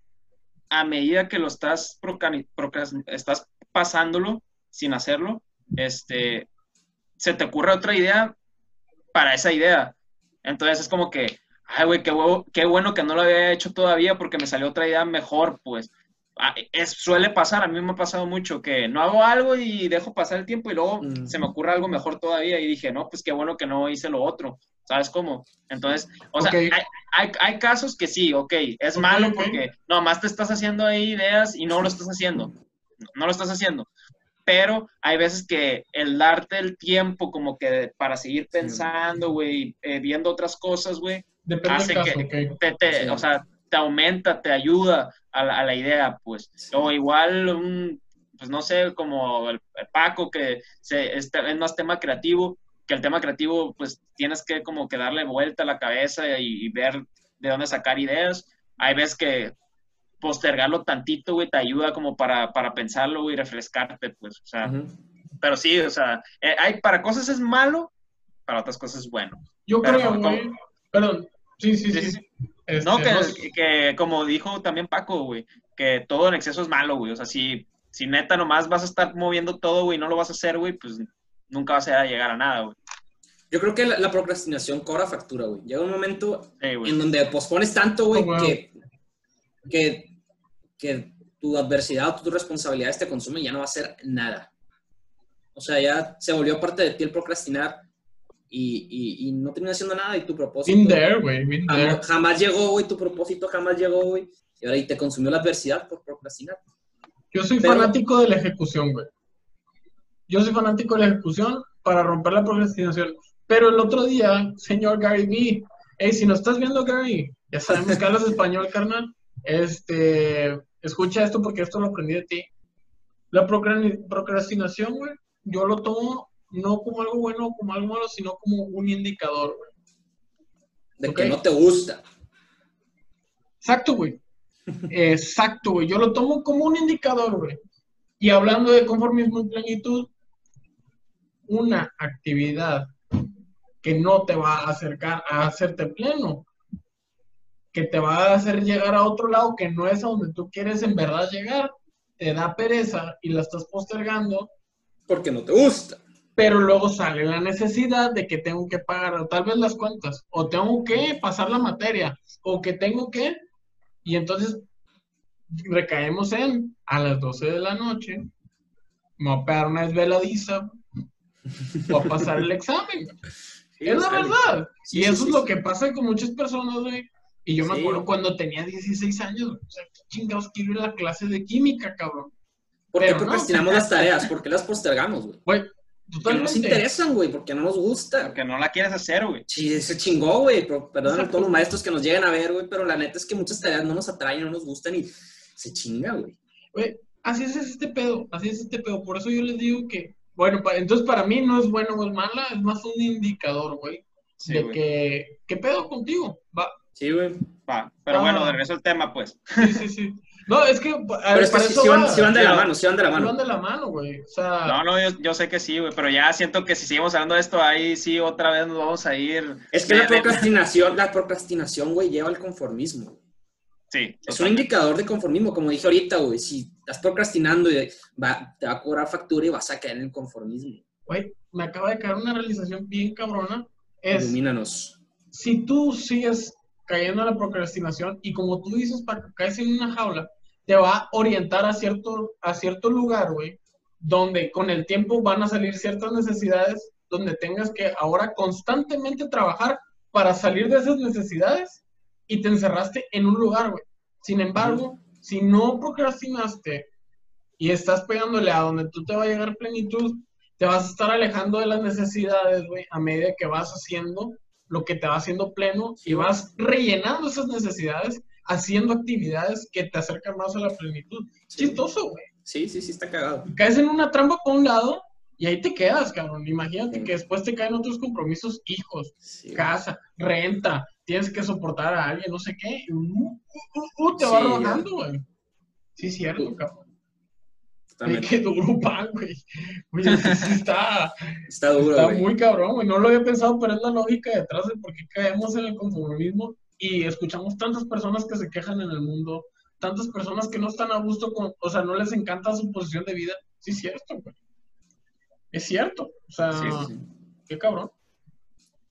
Speaker 2: a medida que lo estás, estás pasándolo sin hacerlo, este, se te ocurre otra idea para esa idea. Entonces es como que, ay, güey, qué, huevo- qué bueno que no lo había hecho todavía porque me salió otra idea mejor, pues. Ah, Es, suele pasar, a mí me ha pasado mucho que no hago algo y dejo pasar el tiempo y luego
Speaker 1: Mm.
Speaker 2: se me ocurre algo mejor todavía y dije, no, pues qué bueno que no hice lo otro, ¿sabes cómo? Entonces, o sea,
Speaker 3: Ok.
Speaker 2: hay, hay, hay casos que sí, ok, es
Speaker 3: Ok,
Speaker 2: malo porque nomás te estás haciendo ahí ideas y no lo estás haciendo, no lo estás haciendo. Pero hay veces que el darte el tiempo como que para seguir pensando, güey, eh, viendo otras cosas, güey,
Speaker 3: Depende
Speaker 2: Hace
Speaker 3: del caso,
Speaker 2: que-
Speaker 3: ok.
Speaker 2: te, te-
Speaker 1: Sí.
Speaker 2: o sea, te aumenta, te ayuda a la, a la idea, pues.
Speaker 1: Sí.
Speaker 2: O igual, un, pues no sé, como el, el Paco, que se, es, te- es más tema creativo, que el tema creativo, pues tienes que como que darle vuelta a la cabeza y, y ver de dónde sacar ideas. Hay veces que postergarlo tantito, güey, te ayuda como para, para pensarlo, güey, y refrescarte, pues. O sea,
Speaker 1: Ujú.
Speaker 2: pero sí, o sea, eh, hay, para cosas es malo, para otras cosas es bueno.
Speaker 3: Yo
Speaker 2: Pero
Speaker 3: creo, güey. Perdón. Sí, sí,
Speaker 2: Sí,
Speaker 3: Este,
Speaker 2: No, que,
Speaker 3: no,
Speaker 2: que como dijo también Paco, güey, que todo en exceso es malo, güey. O sea, si, si neta nomás vas a estar moviendo todo, güey, y no lo vas a hacer, güey, pues nunca vas a llegar a nada, güey.
Speaker 1: Yo creo que la, la procrastinación cobra factura, güey. Llega un momento en donde pospones tanto, güey,
Speaker 3: Oh, wow.
Speaker 1: que, que, que tu adversidad o tus responsabilidades te consumen y ya no va a hacer nada. O sea, ya se volvió parte de ti el procrastinar y, y, y no termina haciendo nada y tu propósito
Speaker 3: Been there, güey. Been there.
Speaker 1: jamás, jamás llegó, güey, tu propósito jamás llegó, güey. Y ahora y te consumió la adversidad por procrastinar.
Speaker 3: Yo soy
Speaker 1: Pero-
Speaker 3: fanático de la ejecución, güey. Yo soy fanático de la ejecución para romper la procrastinación. Pero el otro día, señor Gary B, hey, si no estás viendo Gary, ya sabemos que hablas español, carnal. Este, escucha esto porque esto lo aprendí de ti. La procra- procrastinación, güey, yo lo tomo no como algo bueno o como algo malo, sino como un indicador, güey.
Speaker 1: De que no te gusta.
Speaker 3: Exacto, güey. Exacto, güey. Yo lo tomo como un indicador, güey. Y hablando de conformismo y plenitud, una actividad que no te va a acercar a hacerte pleno, que te va a hacer llegar a otro lado que no es a donde tú quieres en verdad llegar, te da pereza y la estás postergando,
Speaker 1: Porque no te gusta.
Speaker 3: Pero luego sale la necesidad de que tengo que pagar tal vez las cuentas, o tengo que pasar la materia, o que tengo que, y entonces recaemos en a las 12 de la noche, me voy a pegar una desveladiza, voy a pasar el examen. Es la verdad.
Speaker 1: Sí,
Speaker 3: y eso
Speaker 1: sí,
Speaker 3: es lo que pasa con muchas personas, güey. Y yo me acuerdo cuando tenía 16 años. O sea, ¿qué chingados quiero ir a la clase de química, cabrón?
Speaker 1: ¿Por qué
Speaker 3: Pero no.
Speaker 1: procrastinamos las tareas? ¿Por qué las postergamos, güey?
Speaker 3: Güey,
Speaker 1: Porque no nos
Speaker 3: totalmente.
Speaker 1: interesan, güey, porque no nos gusta.
Speaker 2: Porque no la quieres hacer, güey.
Speaker 1: Sí, se chingó, güey. pero- Perdón a todos los maestros que nos llegan a ver, güey, pero la neta es que muchas tareas no nos atraen, no nos gustan y se chinga, güey.
Speaker 3: Güey, así es este pedo, así es este pedo. Por eso yo les digo que, bueno, pa- entonces para mí no es bueno o es mala, es más un indicador, güey,
Speaker 2: Sí,
Speaker 3: de
Speaker 2: güey.
Speaker 3: que, ¿qué pedo contigo? Va,
Speaker 1: Sí, güey.
Speaker 2: Va. Pero
Speaker 3: Ah.
Speaker 2: bueno, de regreso al tema, pues.
Speaker 3: sí, sí, sí. No, es que, a
Speaker 1: Pero es que sí van,
Speaker 3: va.
Speaker 1: sí van de la mano, sí van de la mano.
Speaker 3: van de la mano, güey. O sea,
Speaker 2: No, no, yo, yo sé que sí, güey, pero ya siento que si seguimos hablando de esto, ahí sí otra vez nos vamos a ir.
Speaker 1: Es que
Speaker 2: de-
Speaker 1: la
Speaker 2: de-
Speaker 1: procrastinación, la procrastinación, güey, lleva al conformismo.
Speaker 2: Sí,
Speaker 1: Es un indicador de conformismo, como dije ahorita, güey. Si estás procrastinando, y va, te va a cobrar factura y vas a caer en el conformismo.
Speaker 3: güey, me acaba de caer una realización bien cabrona. Es,
Speaker 1: Ilumínanos.
Speaker 3: si tú sigues cayendo en la procrastinación y como tú dices, para que caes en una jaula, te va a orientar a cierto, a cierto lugar, güey, donde con el tiempo van a salir ciertas necesidades donde tengas que ahora constantemente trabajar para salir de esas necesidades y te encerraste en un lugar, güey. Sin embargo, si no procrastinaste y estás pegándole a donde tú te va a llegar plenitud, te vas a estar alejando de las necesidades, güey, a medida que vas haciendo lo que te va haciendo pleno y vas rellenando esas necesidades haciendo actividades que te acercan más a la plenitud. Chistoso, güey.
Speaker 1: Sí, sí, sí, está cagado.
Speaker 3: Caes en una trampa por un lado y ahí te quedas, cabrón. Imagínate que después te caen otros compromisos, hijos, casa, renta, tienes que soportar a alguien, no sé qué. Uh, uh, uh, te va rodando, güey. Sí, cierto, cabrón. Qué duro pan, güey. Oye, sí está,
Speaker 1: está duro,
Speaker 3: Está muy cabrón, güey. No lo había pensado, pero es la lógica detrás de por qué caemos en el conformismo y escuchamos tantas personas que se quejan en el mundo, tantas personas que no están a gusto con, o sea, no les encanta su posición de vida. Sí, es cierto, güey. Es cierto. O sea, qué cabrón.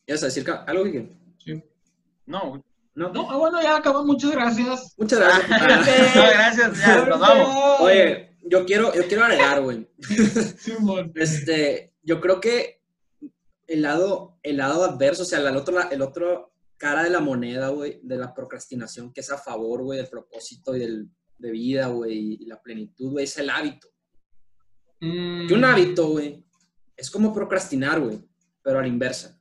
Speaker 1: ¿Ibas a decir algo, que
Speaker 3: Sí.
Speaker 2: No, güey.
Speaker 3: No, no, ah, bueno, ya acabó. Muchas gracias.
Speaker 1: Muchas gracias.
Speaker 2: no, gracias, ya, nos vamos.
Speaker 1: Oye, yo quiero, yo quiero agregar, güey. Sí, este, yo creo que el lado, el lado adverso, o sea, el otro, el otro cara de la moneda, güey, de la procrastinación, que es a favor, güey, del propósito y del, de vida, güey, y la plenitud, güey, es el hábito. Mm. Que un hábito, güey, es como procrastinar, güey, pero a la inversa.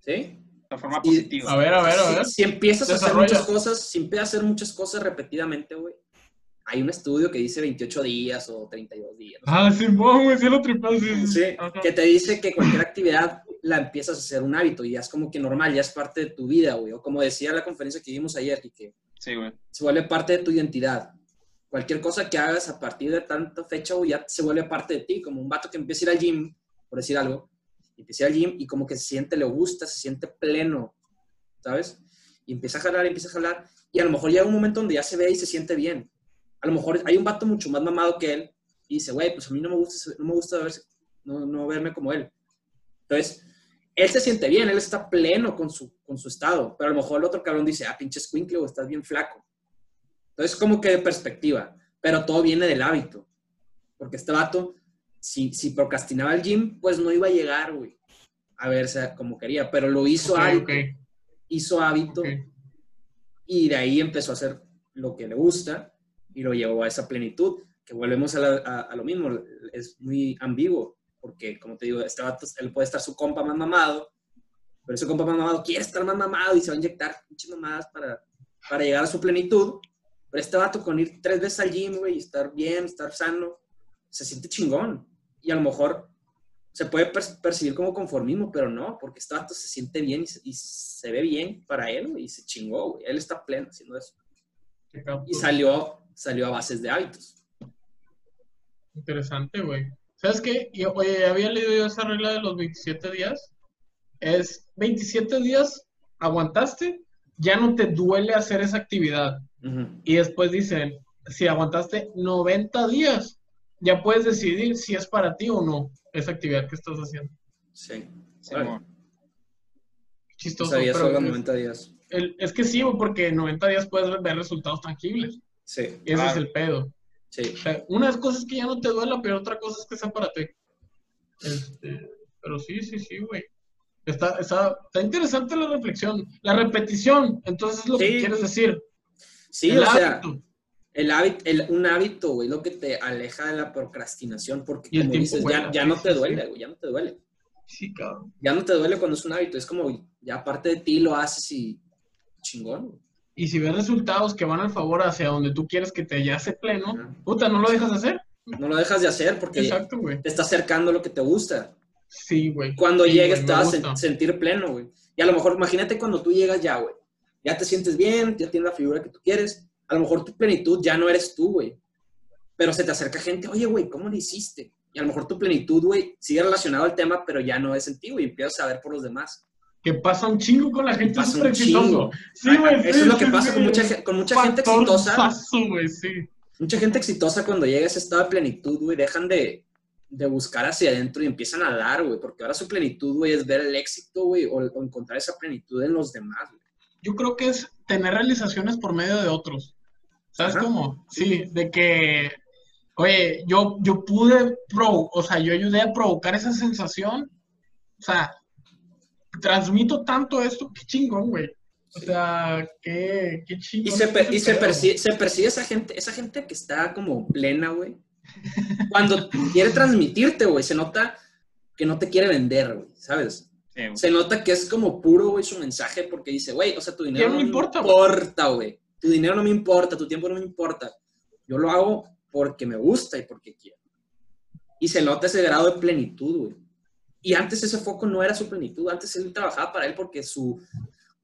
Speaker 1: ¿Sí?
Speaker 2: De forma positiva.
Speaker 3: a ver, a ver, a ver.
Speaker 1: Si, empiezas a hacer muchas cosas, si empiezas a hacer muchas cosas repetidamente, güey, hay un estudio que dice 28 días o 32 días.
Speaker 3: Ah, sí, güey, sí lo tripas. Sí,
Speaker 1: sí. que te dice que cualquier actividad la empiezas a hacer un hábito y ya es como que normal, ya es parte de tu vida, güey. O como decía la conferencia que vimos ayer, y que
Speaker 2: sí, güey.
Speaker 1: se vuelve parte de tu identidad. Cualquier cosa que hagas a partir de tanta fecha, güey, ya se vuelve parte de ti. Como un vato que empieza a ir al gym, por decir algo, empieza a ir al gym y como que se siente, le gusta, se siente pleno, ¿sabes? Y empieza a jalar, empieza a jalar. Y a lo mejor llega un momento donde ya se ve y se siente bien. A lo mejor hay un vato mucho más mamado que él y dice, güey, pues a mí no me gusta, no me gusta verse, no, no verme como él. Entonces, él se siente bien, él está pleno con su, con su estado, pero a lo mejor el otro cabrón dice, ah, pinche squinkle, o estás bien flaco. Entonces, como que de perspectiva, pero todo viene del hábito, porque este vato, si, si procrastinaba el gym, pues no iba a llegar, güey, a verse como quería, pero lo hizo hábito, hizo hábito, y de ahí empezó a hacer lo que le gusta, y lo llevó a esa plenitud, que volvemos a, a lo mismo, es muy ambiguo porque como te digo, este vato, él puede estar su compa más mamado, pero ese compa más mamado quiere estar más mamado y se va a inyectar muchas mamadas para, para llegar a su plenitud, pero este vato con ir tres veces al gym, güey, y estar bien, estar sano, se siente chingón. Y a lo mejor se puede percibir como conformismo, pero no, porque este vato se siente bien y se, ve bien para él, güey, y se chingó, güey. Él está pleno haciendo eso. Y salió, salió a bases de hábitos.
Speaker 3: Interesante, güey. ¿Sabes qué? oye, había leído yo esa regla de los 27 días. Es 27 días, aguantaste, ya no te duele hacer esa actividad. Y después dicen, si aguantaste 90 días, ya puedes decidir si es para ti o no esa actividad que estás haciendo.
Speaker 1: Sí. sí
Speaker 3: Chistoso.
Speaker 1: Sabía solo 90 días.
Speaker 3: es que sí, porque en 90 días puedes ver resultados tangibles.
Speaker 1: Sí.
Speaker 3: Y ese es el pedo.
Speaker 1: Sí.
Speaker 3: Una cosa es que ya no te duela, pero otra cosa es que sea para ti. Este, pero sí, sí, sí, güey. Está, está, está, interesante la reflexión. La repetición, entonces es lo que quieres decir.
Speaker 1: Sí, o sea, el hábito, el, un hábito, güey, lo que te aleja de la procrastinación, porque como dices, ya, ya, no te duele, güey, ya no te duele.
Speaker 3: Sí, cabrón.
Speaker 1: Ya no te duele cuando es un hábito, es como, ya aparte de ti lo haces y chingón.
Speaker 3: Y si ves resultados que van al favor hacia donde tú quieres que te hace pleno, puta, no lo dejas de hacer.
Speaker 1: No lo dejas de hacer porque te está acercando lo que te gusta.
Speaker 3: Sí, güey.
Speaker 1: Cuando llegues te vas a sentir pleno, güey. Y a lo mejor, imagínate cuando tú llegas ya, güey. Ya te sientes bien, ya tienes la figura que tú quieres. A lo mejor tu plenitud ya no eres tú, güey. Pero se te acerca gente, oye, güey, ¿cómo lo hiciste? Y a lo mejor tu plenitud, güey, sigue relacionado al tema, pero ya no es en ti, güey. Empiezas a ver por los demás
Speaker 3: que pasa un chingo con la gente
Speaker 1: exitoso. Sí, güey. Eso es lo que pasa con mucha, con mucha gente exitosa. Mucha gente exitosa cuando llega a ese estado de plenitud, güey, dejan de, de buscar hacia adentro y empiezan a dar, güey, porque ahora su plenitud, güey, es ver el éxito, güey, o, encontrar esa plenitud en los demás, güey.
Speaker 3: Yo creo que es tener realizaciones por medio de otros. ¿Sabes cómo? Sí, de que, oye, yo, yo pude, pro, o sea, yo ayudé a provocar esa sensación O sea, transmito tanto esto, qué chingón, güey. O sea, qué, qué chingón.
Speaker 1: Y, se, per- y se, percibe, se percibe esa gente, esa gente que está como plena, güey. Cuando quiere transmitirte, güey, se nota que no te quiere vender, güey, ¿sabes?
Speaker 2: Sí, güey.
Speaker 1: Se nota que es como puro, güey, su mensaje porque dice, güey, o sea, tu dinero
Speaker 3: no
Speaker 1: no
Speaker 3: me importa, güey.
Speaker 1: importa, güey. Tu dinero no me importa, tu tiempo no me importa. Yo lo hago porque me gusta y porque quiero. Y se nota ese grado de plenitud, güey. Y antes ese foco no era su plenitud, antes él trabajaba para él porque su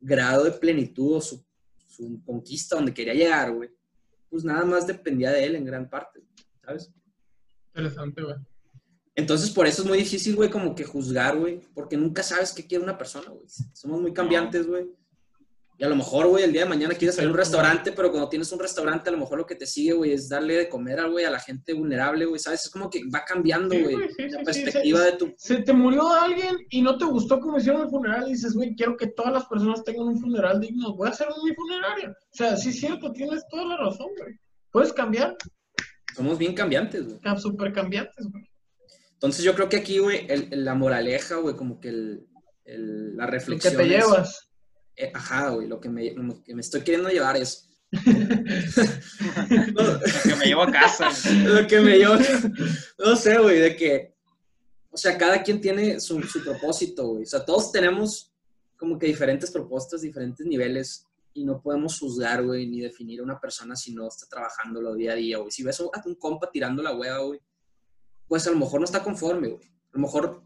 Speaker 1: grado de plenitud o su, su conquista donde quería llegar, güey, pues nada más dependía de él en gran parte, ¿sabes?
Speaker 3: Interesante, güey.
Speaker 1: Entonces, por eso es muy difícil, güey, como que juzgar, güey, porque nunca sabes qué quiere una persona, güey. Somos muy cambiantes, güey. Y a lo mejor, güey, el día de mañana quieres salir a un restaurante, pero cuando tienes un restaurante, a lo mejor lo que te sigue, güey, es darle de comer al güey, a la gente vulnerable, güey, ¿sabes? Es como que va cambiando, güey,
Speaker 3: sí,
Speaker 1: la
Speaker 3: sí,
Speaker 1: perspectiva de tu...
Speaker 3: Se te murió alguien y no te gustó cómo hicieron el funeral y dices, güey, quiero que todas las personas tengan un funeral digno. Voy a hacer mi funerario. O sea, sí es cierto, tienes toda la razón, güey. Puedes cambiar,
Speaker 1: Somos bien cambiantes, güey.
Speaker 3: súper cambiantes, güey.
Speaker 1: Entonces, yo creo que aquí, güey, la moraleja, güey, como que el, el- la
Speaker 3: Lo que
Speaker 1: reflexión...
Speaker 3: te llevas.
Speaker 1: Eh, ajá, güey, lo que, me, lo que me estoy queriendo llevar es...
Speaker 2: Lo que me llevo a casa.
Speaker 1: lo que me yo no sé, güey, de que, o sea, cada quien tiene su, su propósito, güey. O sea, todos tenemos como que diferentes propuestas, diferentes niveles y no podemos juzgar, güey, ni definir a una persona si no está trabajándolo día a día, güey. Si ves a un compa tirando la hueva, güey, pues a lo mejor no está conforme, güey. A lo mejor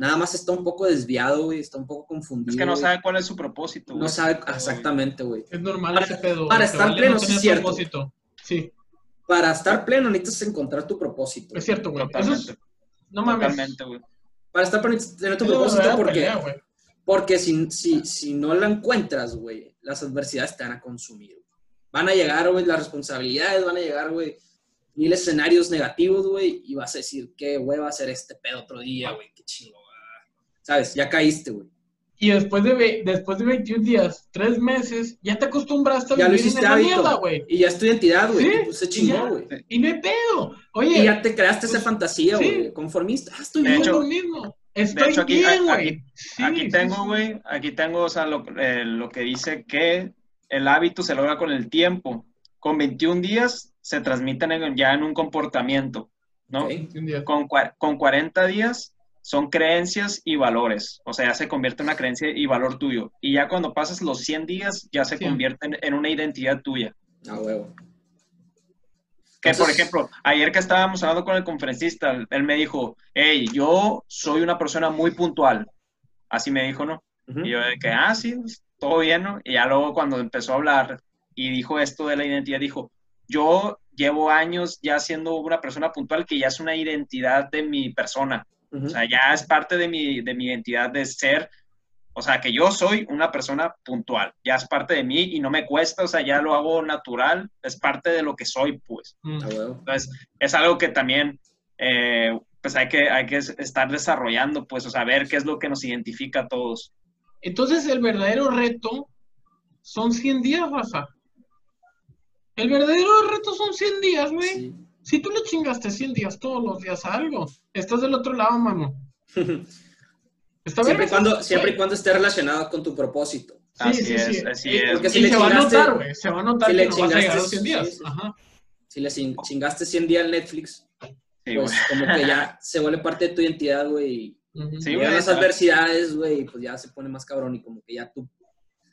Speaker 1: nada más está un poco desviado, güey, está un poco confundido.
Speaker 2: Es que no
Speaker 1: güey.
Speaker 2: sabe cuál es su propósito.
Speaker 1: No
Speaker 2: güey.
Speaker 1: sabe
Speaker 2: Pero, güey,
Speaker 1: exactamente, güey.
Speaker 3: Es normal
Speaker 1: Para-
Speaker 3: ese pedo.
Speaker 1: para estar
Speaker 3: vale
Speaker 1: pleno,
Speaker 3: no
Speaker 1: sí es cierto.
Speaker 3: propósito. Sí,
Speaker 1: Para estar pleno necesitas encontrar tu propósito.
Speaker 3: es cierto, güey. Eso es,
Speaker 2: Totalmente.
Speaker 3: no mames.
Speaker 2: Totalmente, güey.
Speaker 1: Para estar pleno necesitas tener tu
Speaker 3: Es
Speaker 1: propósito porque...
Speaker 3: pelea, güey.
Speaker 1: Porque si, si, si no la encuentras, güey, las adversidades te van a consumir. güey. Van a llegar, güey, las responsabilidades, van a llegar, güey, mil escenarios negativos, güey, y vas a decir, qué güey va a hacer este pedo otro día, güey, qué chingo. ¿Sabes? Ya caíste, güey.
Speaker 3: Y después de, ve- después de 21 días, 3 meses, ya te acostumbraste a
Speaker 1: Ya lo
Speaker 3: vivir en esa
Speaker 1: hábito.
Speaker 3: mierda, güey.
Speaker 1: Y ya es tu identidad, güey.
Speaker 3: Sí,
Speaker 1: pues se
Speaker 3: y
Speaker 1: chingó, güey.
Speaker 3: Y no hay pedo. Oye,
Speaker 1: Y ya te creaste esa
Speaker 3: pues,
Speaker 1: fantasía,
Speaker 3: sí.
Speaker 1: güey, conformista. Ah, estoy
Speaker 2: De
Speaker 1: bien,
Speaker 3: lo mismo. Estoy
Speaker 2: hecho, aquí-
Speaker 3: bien,
Speaker 2: aquí-
Speaker 3: güey. Sí,
Speaker 2: Aquí
Speaker 3: sí,
Speaker 2: tengo,
Speaker 3: sí.
Speaker 2: güey, aquí tengo, o sea, lo, eh, lo que dice que el hábito se logra con el tiempo. Con 21 días se transmiten en- ya en un comportamiento, ¿no?
Speaker 1: Ok.
Speaker 3: 21 días.
Speaker 2: Con, con 40 días son creencias y valores, o sea, ya se convierte en una creencia y valor tuyo. Y ya cuando pasas los 100 días, ya se
Speaker 3: Sí.
Speaker 2: convierte en, en una identidad tuya.
Speaker 1: Ah, huevo.
Speaker 2: Que, por ejemplo, ayer que estábamos hablando con el conferencista, él me dijo, hey, yo soy una persona muy puntual. Así me dijo, ¿no? Y yo de que, ah, sí, pues, todo bien, ¿no? Y ya luego cuando empezó a hablar y dijo esto de la identidad, dijo, yo llevo años ya siendo una persona puntual que ya es una identidad de mi persona. O sea, ya es parte de mi, de mi identidad de ser. O sea, que yo soy una persona puntual. Ya es parte de mí y no me cuesta, o sea, ya lo hago natural. Es parte de lo que soy, pues.
Speaker 3: Mm.
Speaker 1: Ah.
Speaker 2: Entonces, es algo que también, eh, pues hay que, hay que estar desarrollando, pues, o sea, ver qué es lo que nos identifica a todos.
Speaker 3: Entonces, el verdadero reto son 100 días, Rafa. El verdadero reto son 100 días, güey.
Speaker 1: Sí.
Speaker 3: Si tú le chingaste 100 días todos los días a algo, estás del otro lado, mano. ¿Está
Speaker 1: Siempre y,
Speaker 3: bien?
Speaker 1: cuando, siempre y cuando esté relacionado con tu propósito.
Speaker 3: Sí,
Speaker 2: Así
Speaker 3: sí,
Speaker 2: es,
Speaker 3: sí.
Speaker 2: así
Speaker 3: Y-
Speaker 2: es.
Speaker 1: Porque
Speaker 3: y
Speaker 1: si le
Speaker 3: se va a
Speaker 1: chingaste-
Speaker 3: notar, güey. Se va a notar
Speaker 1: si
Speaker 3: que
Speaker 1: le
Speaker 3: no vas a llegar a
Speaker 1: chingaste-
Speaker 3: los 100 días.
Speaker 1: sí, sí.
Speaker 3: Ajá.
Speaker 1: Si le chin- chingaste 100 días al Netflix,
Speaker 2: Sí,
Speaker 1: pues como que ya se vuelve parte de tu identidad, güey. y.
Speaker 2: Sí, güey,
Speaker 1: las adversidades, güey, pues ya se pone más cabrón y como que ya tú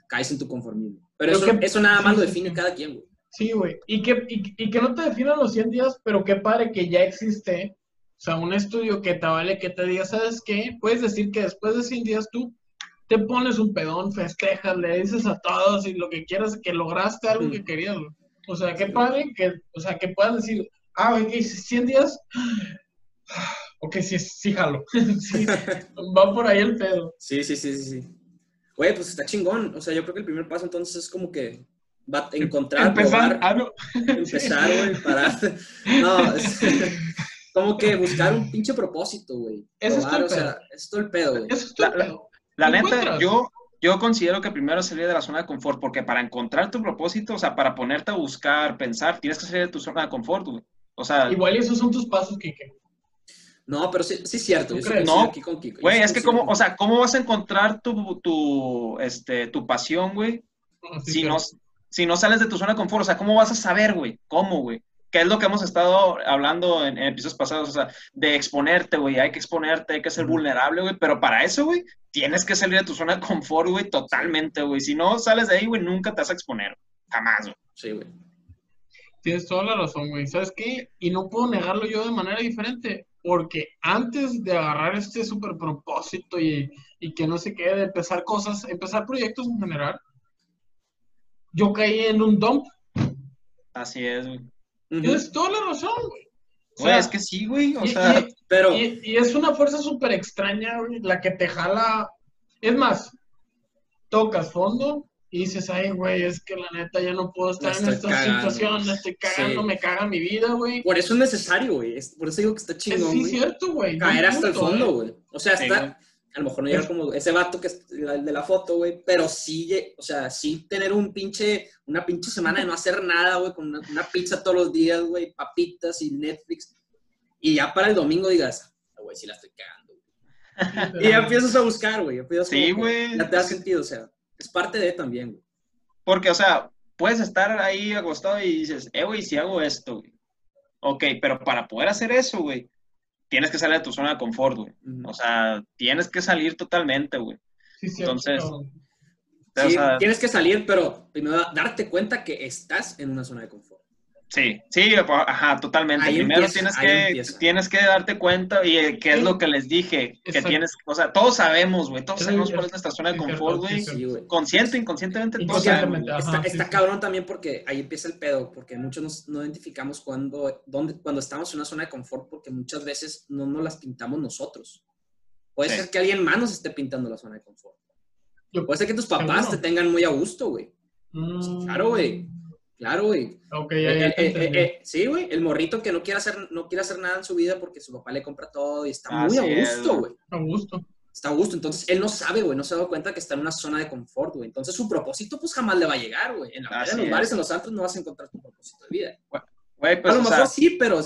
Speaker 1: caes en tu conformismo. Pero eso,
Speaker 3: que-
Speaker 1: eso nada más
Speaker 3: sí,
Speaker 1: lo define
Speaker 3: sí.
Speaker 1: cada quien, güey.
Speaker 3: Sí, güey. Y que, y, y que no te definan los 100 días, pero qué padre que ya existe, o sea, un estudio que te vale que te diga, ¿sabes qué? Puedes decir que después de 100 días tú te pones un pedón, festejas, le dices a todos y lo que quieras, que lograste algo que querías. O sea, qué padre que, o sea, que puedas decir, ah, hice 100 días, ok, sí, sí, jalo. sí, va por ahí el pedo.
Speaker 1: Sí, sí, sí, sí, sí. Güey, pues está chingón. O sea, yo creo que el primer paso entonces es como que va a encontrar,
Speaker 3: Empezar,
Speaker 1: probar,
Speaker 3: ah, no.
Speaker 1: empezar, güey, parar. No, es como que buscar un pinche propósito, güey.
Speaker 3: Ese es
Speaker 1: Probar,
Speaker 3: todo el
Speaker 1: o sea, es todo el pedo, güey.
Speaker 3: Eso es todo el
Speaker 2: La-
Speaker 3: pedo.
Speaker 2: La
Speaker 3: ¿Lo
Speaker 2: neta,
Speaker 3: encuentras?
Speaker 2: yo, yo considero que primero salir de la zona de confort, porque para encontrar tu propósito, o sea, para ponerte a buscar, pensar, tienes que salir de tu zona de confort, güey. O sea,
Speaker 3: Igual esos son tus pasos, Kike.
Speaker 1: No, pero sí, sí es cierto.
Speaker 3: ¿Tú
Speaker 1: Yo
Speaker 3: crees?
Speaker 2: No,
Speaker 1: aquí con Kiko.
Speaker 2: Güey, es que como, o sea, ¿cómo vas a encontrar tu, tu, este, tu pasión, güey?
Speaker 3: Ah, sí,
Speaker 2: si
Speaker 3: claro.
Speaker 2: no, si no sales de tu zona de confort, o sea, ¿cómo vas a saber, güey? ¿Cómo, güey? Que es lo que hemos estado hablando en, en episodios pasados, o sea, de exponerte, güey, hay que exponerte, hay que ser vulnerable, güey, pero para eso, güey, tienes que salir de tu zona de confort, güey, totalmente, güey. Si no sales de ahí, güey, nunca te vas a exponer, jamás, güey.
Speaker 1: Sí, güey.
Speaker 3: Tienes toda la razón, güey. ¿Sabes qué? Y no puedo negarlo yo de manera diferente, porque antes de agarrar este super propósito y, y que no sé qué, de empezar cosas, empezar proyectos en general, yo caí en un dump.
Speaker 2: Así es, güey.
Speaker 3: Tienes toda la razón, güey. O
Speaker 2: Güey,
Speaker 3: sea,
Speaker 2: es que sí, güey, o
Speaker 3: y-
Speaker 2: sea,
Speaker 3: y-
Speaker 1: Pero,
Speaker 3: Y, y es una fuerza súper extraña, güey, la que te jala. Es más, tocas fondo y dices, ay, güey, es que la neta ya no puedo estar en esta
Speaker 1: cagando.
Speaker 3: situación, la estoy cagando,
Speaker 1: Sí.
Speaker 3: me caga mi vida, güey.
Speaker 1: por eso es necesario, güey. Es- Por eso digo que está
Speaker 3: Es
Speaker 1: chingón,
Speaker 3: sí
Speaker 1: güey.
Speaker 3: cierto, güey.
Speaker 1: Caer hasta el fondo,
Speaker 3: eh.
Speaker 1: güey. O sea,
Speaker 2: Sí,
Speaker 1: está,
Speaker 2: güey.
Speaker 1: A lo mejor no llega como ese vato que es el de la foto, güey, pero sí, o sea, sí tener un pinche, una pinche semana de no hacer nada, güey, con una, una pizza todos los días, güey, papitas y Netflix, y ya para el domingo digas, "Ah, güey, sí la estoy cagando. güey". Y ya empiezas a buscar, güey,
Speaker 2: Sí, güey.
Speaker 1: Ya te da sentido, o sea, es parte de también, güey.
Speaker 2: Porque, o sea, puedes estar ahí acostado y dices, eh, güey, si hago esto, güey. Ok, pero para poder hacer eso, güey, tienes que salir de tu zona de confort, güey. O sea, tienes que salir totalmente, güey.
Speaker 3: Sí, cierto,
Speaker 2: entonces. O
Speaker 1: Sí,
Speaker 2: sea,
Speaker 1: tienes que salir, pero primero darte cuenta que estás en una zona de confort.
Speaker 2: Sí, sí, ajá, totalmente.
Speaker 1: Ahí
Speaker 2: Primero
Speaker 1: empieza,
Speaker 2: tienes que,
Speaker 1: empieza.
Speaker 2: tienes que darte cuenta y eh, qué es
Speaker 3: Sí.
Speaker 2: lo que les dije, que
Speaker 3: Exacto.
Speaker 2: tienes, o sea, todos sabemos, güey, todos
Speaker 3: Sí,
Speaker 2: sabemos cuál es nuestra zona de confort, güey.
Speaker 1: Sí.
Speaker 2: Consciente, inconscientemente, todos
Speaker 3: Inconscientemente,
Speaker 2: sabemos.
Speaker 3: Ajá,
Speaker 1: está
Speaker 3: sí,
Speaker 1: está
Speaker 3: sí.
Speaker 1: cabrón también porque ahí empieza el pedo, porque muchos nos- no identificamos cuando, dónde, cuando estamos en una zona de confort, porque muchas veces no nos las pintamos nosotros. Puede
Speaker 2: Sí.
Speaker 1: ser que alguien más nos esté pintando la zona de confort.
Speaker 3: Yo-
Speaker 1: Puede ser que tus papás
Speaker 3: Seguro.
Speaker 1: te tengan muy a gusto, güey.
Speaker 3: Mm,
Speaker 1: Claro, güey. Claro, güey.
Speaker 3: Ok, ya,
Speaker 1: Eh,
Speaker 3: ya
Speaker 1: eh, eh, eh, sí, güey. El morrito que no quiere, hacer, no quiere hacer nada en su vida porque su papá le compra todo y está muy a gusto,
Speaker 2: güey.
Speaker 3: A gusto.
Speaker 1: Está a gusto. Entonces, él no sabe, güey. No se ha dado cuenta que está en una zona de confort, güey. Entonces, su propósito, pues, jamás le va a llegar, güey. En, la- en los
Speaker 2: es.
Speaker 1: bares, en los santos, no vas a encontrar tu propósito de vida.
Speaker 2: Güey, pues,
Speaker 1: a lo
Speaker 2: o
Speaker 1: mejor
Speaker 2: sea,
Speaker 1: sí, pero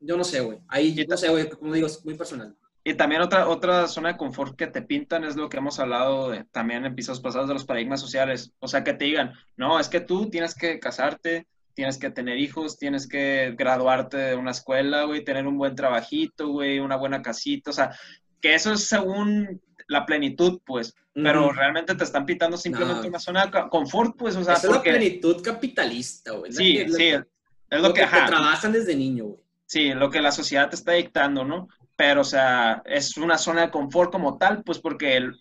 Speaker 1: yo no sé, güey. Ahí, no sé, güey. Como digo, es muy personal.
Speaker 2: Y también otra, otra zona de confort que te pintan es lo que hemos hablado de, también en episodios pasados de los paradigmas sociales. O sea, que te digan, no, es que tú tienes que casarte, tienes que tener hijos, tienes que graduarte de una escuela, güey, tener un buen trabajito, güey, una buena casita. O sea, que eso es según la plenitud, pues. Pero
Speaker 1: Ujú.
Speaker 2: realmente te están pintando simplemente
Speaker 1: No.
Speaker 2: una zona de confort, pues. O sea,
Speaker 1: Esa es la
Speaker 2: porque...
Speaker 1: plenitud capitalista, güey.
Speaker 2: Sí,
Speaker 1: que-
Speaker 2: sí. Es
Speaker 1: lo,
Speaker 2: lo
Speaker 1: que,
Speaker 2: que,
Speaker 1: te trabajan desde niño, güey.
Speaker 2: Sí, lo que la sociedad te está dictando, ¿no? Pero, o sea, es una zona de confort como tal, pues porque el-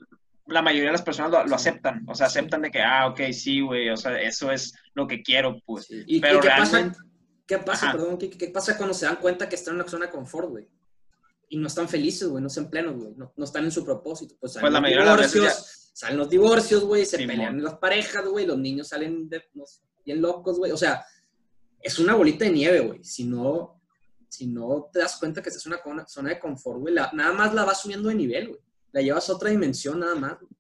Speaker 2: la mayoría de las personas lo, lo aceptan. O sea, aceptan de que, ah, ok, sí, güey, o sea, eso es lo que quiero, pues.
Speaker 1: Sí. ¿Y,
Speaker 2: Pero
Speaker 1: y qué pasa?
Speaker 2: realmente-
Speaker 1: ¿Qué pasa,
Speaker 2: Ajá.
Speaker 1: perdón? ¿qué, qué pasa cuando se dan cuenta que están en una zona de confort, güey? Y no están felices, güey, no están plenos, güey, no, no están en su propósito. Pues salen
Speaker 2: Pues la
Speaker 1: los
Speaker 2: mayoría de las veces
Speaker 1: divorcios, salen los divorcios, güey, se
Speaker 2: Simón.
Speaker 1: pelean las parejas, güey, los niños salen de, no sé, bien locos, güey. O sea, es una bolita de nieve, güey. Si no, si no te das cuenta que esta es una zona- de confort, güey, la- nada más la vas subiendo de nivel, güey. La llevas a otra dimensión nada más, güey,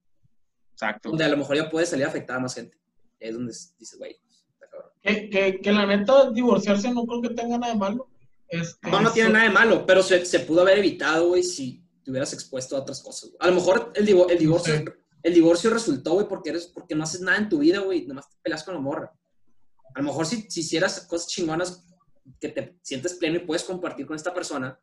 Speaker 2: Exacto.
Speaker 1: donde a lo mejor ya puede salir afectada a más gente. Es donde dices, güey, está cabrón.
Speaker 3: Que, que, que la neta, divorciarse no creo que tenga nada de malo. Este,
Speaker 1: No, no tiene nada de malo, pero se, se pudo haber evitado, güey, si te hubieras expuesto a otras cosas. güey. A lo mejor el, el divorcio,
Speaker 3: Sí.
Speaker 1: el divorcio resultó, güey, porque, eres, porque no haces nada en tu vida, güey, nomás te peleas con la morra. A lo mejor si, si hicieras cosas chingonas que te sientes pleno y puedes compartir con esta persona,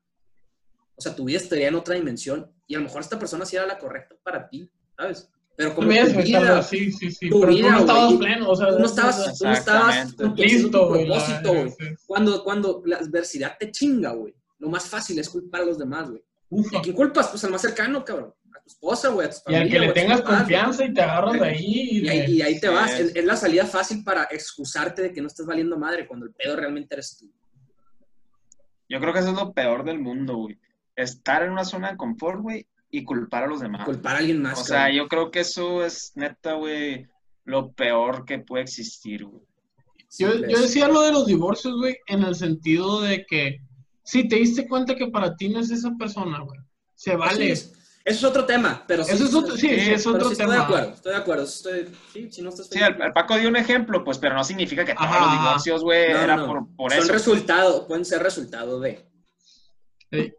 Speaker 1: o sea, tu vida estaría en otra dimensión y a lo mejor esta persona sí era la correcta para ti, ¿sabes? Pero como tu vida,
Speaker 3: sí, sí, sí.
Speaker 1: tu
Speaker 3: pero tú
Speaker 1: vida,
Speaker 3: no estabas
Speaker 1: güey,
Speaker 3: pleno, o sea,
Speaker 1: tú no estabas, tú no estabas
Speaker 3: listo, güey.
Speaker 1: propósito, güey.
Speaker 3: sí.
Speaker 1: Cuando, cuando la adversidad te chinga, güey, lo más fácil es culpar a los demás, güey.
Speaker 3: Ufa.
Speaker 1: ¿A quién culpas? Pues al más cercano, cabrón. A tu esposa, güey, a tu
Speaker 3: Y
Speaker 1: familia.
Speaker 3: al que le
Speaker 1: tus
Speaker 3: tengas confianza y te agarras de ahí. Y.
Speaker 1: Y ahí, y te vas.
Speaker 2: es.
Speaker 1: La salida fácil para excusarte de que no estás valiendo madre cuando el pedo realmente eres tú.
Speaker 2: Yo creo que eso es lo peor del mundo, güey. Estar en una zona de confort, güey, y culpar a los demás.
Speaker 1: Culpar a alguien más.
Speaker 2: O sea,
Speaker 1: cabrón.
Speaker 2: yo creo que eso es neta, güey, lo peor que puede existir, güey.
Speaker 3: Yo, decía lo de los divorcios, güey, en el sentido de que si te diste cuenta que para ti no es esa persona, güey, se
Speaker 1: Sí,
Speaker 3: vale.
Speaker 1: es- Eso es otro tema, pero sí.
Speaker 3: Eso es otro, sí, sí, es otro
Speaker 1: sí
Speaker 3: tema.
Speaker 1: Estoy de acuerdo, estoy de acuerdo. Estoy, sí, si no estás
Speaker 2: Sí, el, el Paco dio un ejemplo, pues, pero no significa que todos
Speaker 3: Ajá.
Speaker 2: los divorcios, güey,
Speaker 1: No,
Speaker 2: era
Speaker 1: no.
Speaker 2: por, por
Speaker 1: Son
Speaker 2: eso.
Speaker 1: resultado, pueden ser resultado de.
Speaker 3: Sí.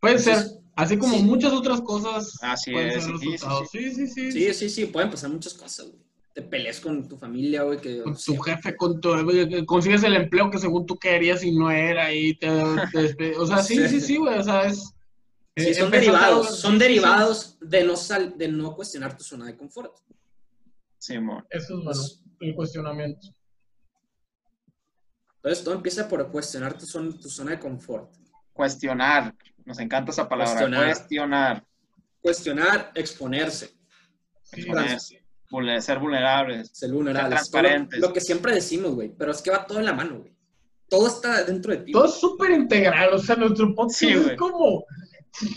Speaker 3: Puede
Speaker 1: Entonces,
Speaker 3: ser, así como
Speaker 1: sí.
Speaker 3: muchas otras cosas.
Speaker 2: Así
Speaker 3: pueden
Speaker 2: es,
Speaker 3: ser
Speaker 2: sí, sí,
Speaker 3: resultados. Sí, sí, sí.
Speaker 1: Sí, sí, sí, pueden pasar muchas cosas, güey. Te peleas con tu familia, güey, que...
Speaker 3: Con tu jefe, con tu, consigues el empleo que según tú querías y no era y te, te despe- O sea, sí,
Speaker 1: Sí.
Speaker 3: sí, sí, güey. O sea, es.
Speaker 1: Sí,
Speaker 3: eh,
Speaker 1: son derivados,
Speaker 3: a-
Speaker 1: son
Speaker 3: sí, sí, sí.
Speaker 1: derivados de no sal, de no cuestionar tu zona de confort.
Speaker 2: Simón.
Speaker 3: Eso es bueno, el cuestionamiento.
Speaker 1: Entonces todo empieza por cuestionar tu zona, tu zona de confort.
Speaker 2: Cuestionar. Nos encanta esa palabra.
Speaker 1: Cuestionar.
Speaker 2: Cuestionar.
Speaker 1: Cuestionar, exponerse,
Speaker 3: Sí,
Speaker 2: Exponerse. Ser vulnerables.
Speaker 1: ser vulnerable.
Speaker 2: Ser transparentes.
Speaker 1: Lo, lo que siempre decimos, güey, pero es que va todo en la mano, güey. Todo está dentro de ti.
Speaker 3: Todo es súper integral, o sea, nuestro podcast
Speaker 2: Sí, güey.
Speaker 3: es como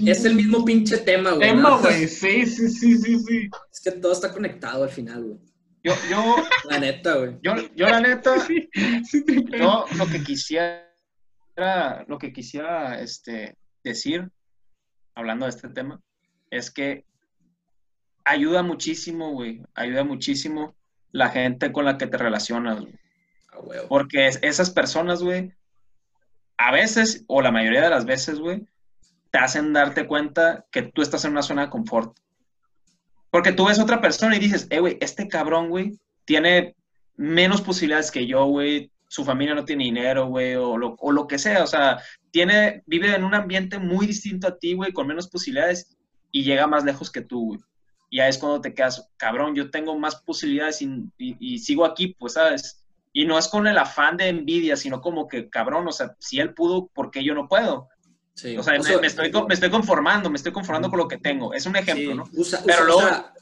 Speaker 1: Es el mismo pinche tema, güey.
Speaker 3: tema,
Speaker 1: ¿no?
Speaker 3: güey. Sí, sí, sí, sí, sí.
Speaker 1: Es que todo está conectado al final, güey.
Speaker 2: Yo, yo,
Speaker 1: La neta, güey.
Speaker 2: yo, yo la neta,
Speaker 3: Sí,
Speaker 2: yo lo que quisiera, lo que quisiera este, decir, hablando de este tema, es que ayuda muchísimo, güey, ayuda muchísimo la gente con la que te relacionas, güey. Porque es- esas personas, güey, a veces, o la mayoría de las veces, güey, te hacen darte cuenta que tú estás en una zona de confort. Porque tú ves a otra persona y dices, eh, güey, este cabrón, güey, tiene menos posibilidades que yo, güey, su familia no tiene dinero, güey, o lo, o lo que sea, o sea, tiene, vive en un ambiente muy distinto a ti, güey, con menos posibilidades y llega más lejos que tú, güey. Y ahí es cuando te quedas, cabrón, yo tengo más posibilidades y, y- y sigo aquí, pues, ¿sabes? Y no es con el afán de envidia, sino como que, cabrón, o sea, si él pudo, ¿por qué yo no puedo?
Speaker 1: Sí.
Speaker 2: O sea, me, me estoy, me estoy conformando, me estoy conformando con lo que tengo. Es un ejemplo,
Speaker 1: sí.
Speaker 2: ¿no?
Speaker 1: Usa-
Speaker 2: Pero
Speaker 1: usa-
Speaker 2: luego-
Speaker 1: usa-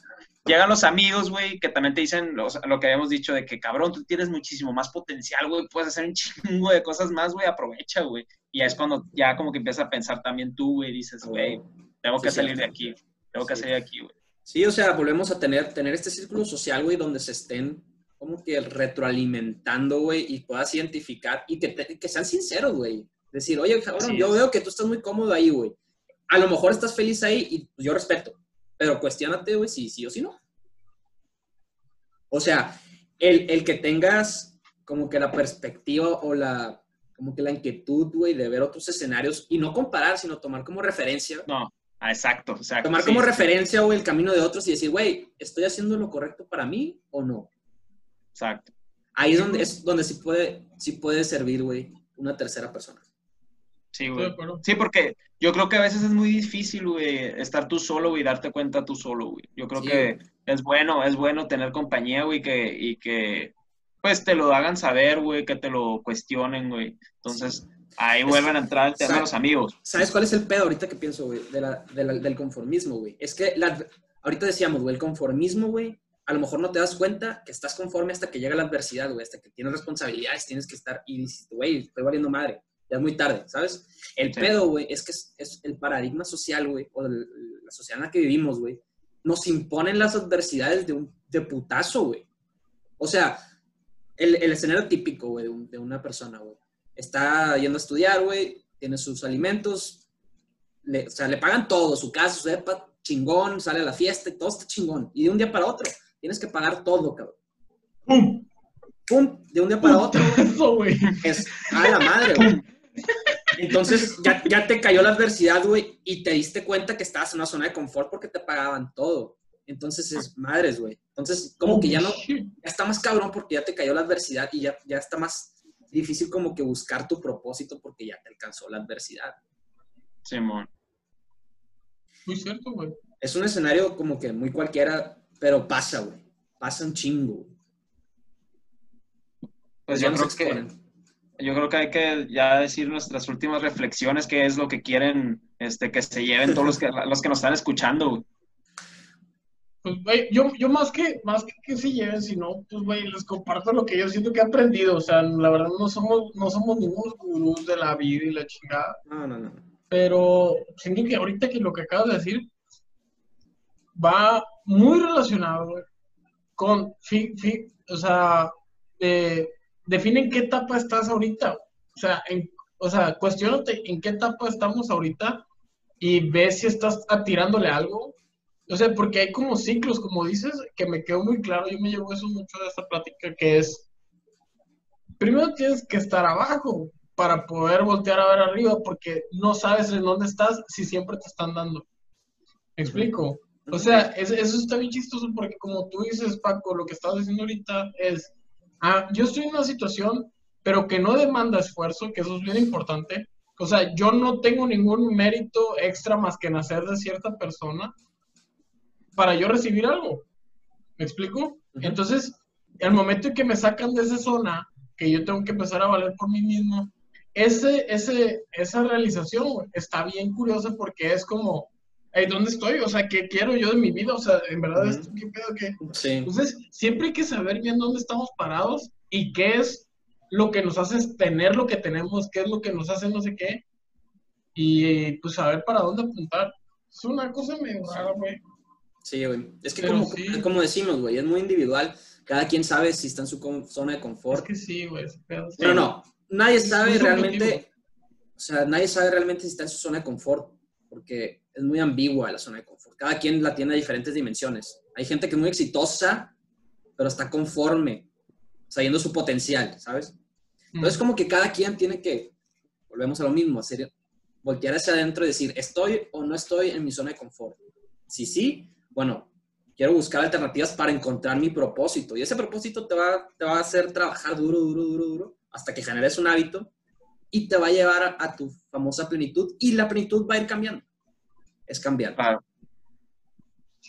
Speaker 2: Llegan los amigos, güey, que también te dicen lo, lo que habíamos dicho de que, cabrón, tú tienes muchísimo más potencial, güey, puedes hacer un chingo de cosas más, güey, aprovecha, güey. Y ya es cuando ya como que empiezas a pensar también tú, güey, dices, güey, tengo que
Speaker 1: Sí,
Speaker 2: salir de aquí, tengo que salir de aquí, güey.
Speaker 1: Sí, o sea, volvemos a tener, tener este círculo social, güey, donde se estén como que retroalimentando, güey, y puedas identificar y que, te- que sean sinceros, güey. Decir, oye, cabrón, yo veo que tú estás muy cómodo ahí, güey. A lo mejor estás feliz ahí y yo respeto, pero cuestionate, güey, si sí o si no. O sea, el, el que tengas como que la perspectiva o la, como que la inquietud, güey, de ver otros escenarios y no comparar, sino tomar como referencia
Speaker 2: No, ah, exacto, exacto.
Speaker 1: tomar
Speaker 2: sí,
Speaker 1: como
Speaker 2: sí.
Speaker 1: referencia, güey, el camino de otros y decir, güey, ¿estoy haciendo lo correcto para mí o no?
Speaker 2: Exacto.
Speaker 1: Ahí es donde, es donde sí puede, sí puede servir, güey, una tercera persona.
Speaker 2: Sí, güey. Sí, porque yo creo que a veces es muy difícil, güey, estar tú solo, güey, y darte cuenta tú solo, güey. Yo creo
Speaker 1: Sí,
Speaker 2: que
Speaker 1: güey.
Speaker 2: es bueno, es bueno tener compañía, güey, que, y que, pues, te lo hagan saber, güey, que te lo cuestionen, güey. Entonces, ahí vuelven a entrar el tema de los amigos.
Speaker 1: ¿Sabes cuál es el pedo ahorita que pienso, güey, de la- de la- del conformismo, güey? Es que la- ahorita decíamos, güey, el conformismo, güey, a lo mejor no te das cuenta que estás conforme hasta que llega la adversidad, güey, hasta que tienes responsabilidades, tienes que estar y dices, güey, estoy valiendo madre, ya es muy tarde, ¿sabes? El
Speaker 2: Sí.
Speaker 1: pedo, güey, es que es, es el paradigma social, güey, o el- la sociedad en la que vivimos, güey, nos imponen las adversidades de un de putazo, güey. O sea, el, el escenario típico, güey, de, un- de una persona, güey. Está yendo a estudiar, güey, tiene sus alimentos, le, o sea, le pagan todo, su casa, su depa, chingón, sale a la fiesta y todo está chingón. Y de un día para otro, tienes que pagar todo, cabrón.
Speaker 3: ¡Pum!
Speaker 1: ¡Pum! De un día para otro, güey, es a la madre, güey. Entonces ya, ya te cayó la adversidad, güey, y te diste cuenta que estabas en una zona de confort porque te pagaban todo. Entonces es madres, güey. Entonces, como que ya no, ya está más cabrón porque ya te cayó la adversidad y ya, ya está más difícil como que buscar tu propósito porque ya te alcanzó la adversidad.
Speaker 2: Simón.
Speaker 3: Muy cierto, güey.
Speaker 1: Es un escenario como que muy cualquiera, pero pasa, güey. Pasa un chingo. güey.
Speaker 2: Pues
Speaker 1: Ya
Speaker 2: yo
Speaker 1: nos
Speaker 2: creo que,
Speaker 1: exponen.
Speaker 2: yo creo que hay que ya decir nuestras últimas reflexiones, qué es lo que quieren este, que se lleven todos los que, los que nos están escuchando, güey.
Speaker 3: Pues, güey, yo, yo más que, más que que se lleven, sino, pues, güey, les comparto lo que yo siento que he aprendido. O sea, la verdad no somos, no somos ningunos gurús de la vida y la chingada.
Speaker 1: No, no, no.
Speaker 3: Pero siento que ahorita que lo que acabas de decir va muy relacionado, güey, con, fi- fi- o sea, eh, define en qué etapa estás ahorita. O sea, en, o sea, cuestionate en qué etapa estamos ahorita y ve si estás atirándole algo. O sea, porque hay como ciclos, como dices, que me quedó muy claro. Yo me llevo eso mucho de esta plática, que es, primero tienes que estar abajo para poder voltear a ver arriba porque no sabes en dónde estás si siempre te están dando. ¿Me explico? O sea, es- eso está bien chistoso porque como tú dices, Paco, lo que estabas diciendo ahorita es, ah, yo estoy en una situación, pero que no demanda esfuerzo, que eso es bien importante. O sea, yo no tengo ningún mérito extra más que nacer de cierta persona para yo recibir algo. ¿Me explico? Entonces, el momento en que me sacan de esa zona, que yo tengo que empezar a valer por mí mismo, ese, ese, esa realización está bien curiosa porque es como, hey, ¿dónde estoy? O sea, ¿qué quiero yo de mi vida? O sea, en verdad, esto, ¿qué pedo? ¿Qué?
Speaker 1: Sí.
Speaker 3: Entonces, siempre hay que saber bien dónde estamos parados y qué es lo que nos hace tener lo que tenemos, qué es lo que nos hace no sé qué, y pues saber para dónde apuntar. Es una cosa medio rara, güey.
Speaker 1: Sí, güey. Es que como,
Speaker 3: sí.
Speaker 1: como decimos, güey, es muy individual. Cada quien sabe si está en su zona de
Speaker 3: Es
Speaker 1: confort.
Speaker 3: que sí, güey.
Speaker 1: Pero no, nadie sabe realmente, o sea, nadie sabe realmente si está en su zona de confort, porque es muy ambigua la zona de confort. Cada quien la tiene a diferentes dimensiones. Hay gente que es muy exitosa, pero está conforme, sabiendo su potencial, ¿sabes? Entonces, como que cada quien tiene que, volvemos a lo mismo, hacer, voltear hacia adentro y decir, ¿estoy o no estoy en mi zona de confort? Si sí, bueno, quiero buscar alternativas para encontrar mi propósito. Y ese propósito te va, te va a hacer trabajar duro, duro, duro, duro, hasta que generes un hábito y te va a llevar a, a tu famosa plenitud. Y la plenitud va a ir cambiando. Es cambiar.
Speaker 2: Claro.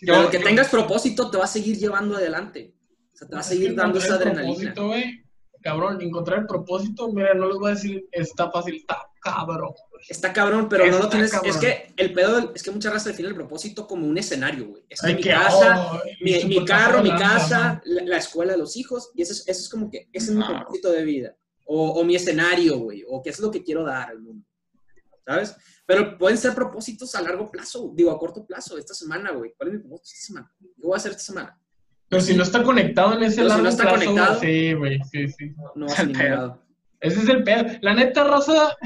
Speaker 1: Pero
Speaker 3: Yo-
Speaker 1: que
Speaker 3: yo-
Speaker 1: tengas propósito te va a seguir llevando adelante. O sea, te va a seguir dando esa
Speaker 3: encontrar el
Speaker 1: adrenalina.
Speaker 3: propósito, güey, Cabrón, encontrar el propósito, mira, no les voy a decir está fácil, está cabrón.
Speaker 1: Está cabrón, pero no lo tienes.
Speaker 3: cabrón.
Speaker 1: Es que el pedo es que muchas veces define el propósito como un escenario, güey. Es que
Speaker 3: Ay,
Speaker 1: mi
Speaker 3: que,
Speaker 1: casa,
Speaker 3: oh,
Speaker 1: mi, mi carro, mi casa,
Speaker 3: ¿no?
Speaker 1: la, la escuela los hijos, y eso es, eso es como que ese es mi
Speaker 2: Claro.
Speaker 1: propósito de vida. O, o mi escenario, güey, o qué es lo que quiero dar al mundo. ¿Sabes? Pero pueden ser propósitos a largo plazo, digo, a corto plazo, esta semana, güey. ¿Cuál es mi propósito esta semana? ¿Qué voy a hacer esta semana?
Speaker 3: Pero si no está conectado en ese
Speaker 1: Pero si no está
Speaker 3: plazo,
Speaker 1: conectado.
Speaker 3: sí, güey, sí, sí.
Speaker 1: No vas a ningún lado.
Speaker 3: Ese es el pedo. La neta, raza,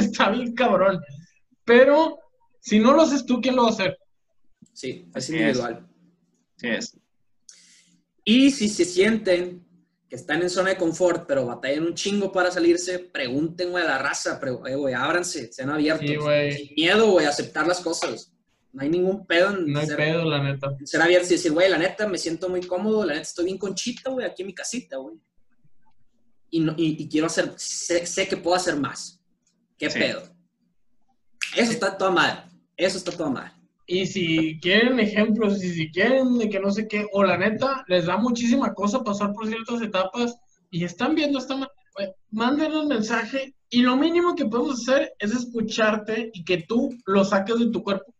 Speaker 3: está bien cabrón. Pero si no lo haces tú, ¿quién lo va a hacer?
Speaker 1: Sí, es individual.
Speaker 2: Sí es.
Speaker 1: Y si se sienten que están en zona de confort, pero batallan un chingo para salirse, pregunten, güey, a la raza, pero, eh, güey, ábranse, sean abiertos.
Speaker 3: Sí, güey.
Speaker 1: Sin miedo, güey, a aceptar las cosas. No hay ningún pedo en
Speaker 3: No hay
Speaker 1: ser,
Speaker 3: pedo, la neta.
Speaker 1: en ser abiertos y decir, güey, la neta, me siento muy cómodo, la neta, estoy bien conchita, güey, aquí en mi casita, güey. Y, no- y, y quiero hacer, sé, sé que puedo hacer más. ¿Qué
Speaker 2: Sí.
Speaker 1: pedo? Eso está toda madre. Eso está toda madre.
Speaker 3: Y si quieren ejemplos, y si quieren de que no sé qué, o la neta, les da muchísima cosa pasar por ciertas etapas y están viendo esta... güey, Mándenos mensaje y lo mínimo que podemos hacer es escucharte y que tú lo saques de tu cuerpo.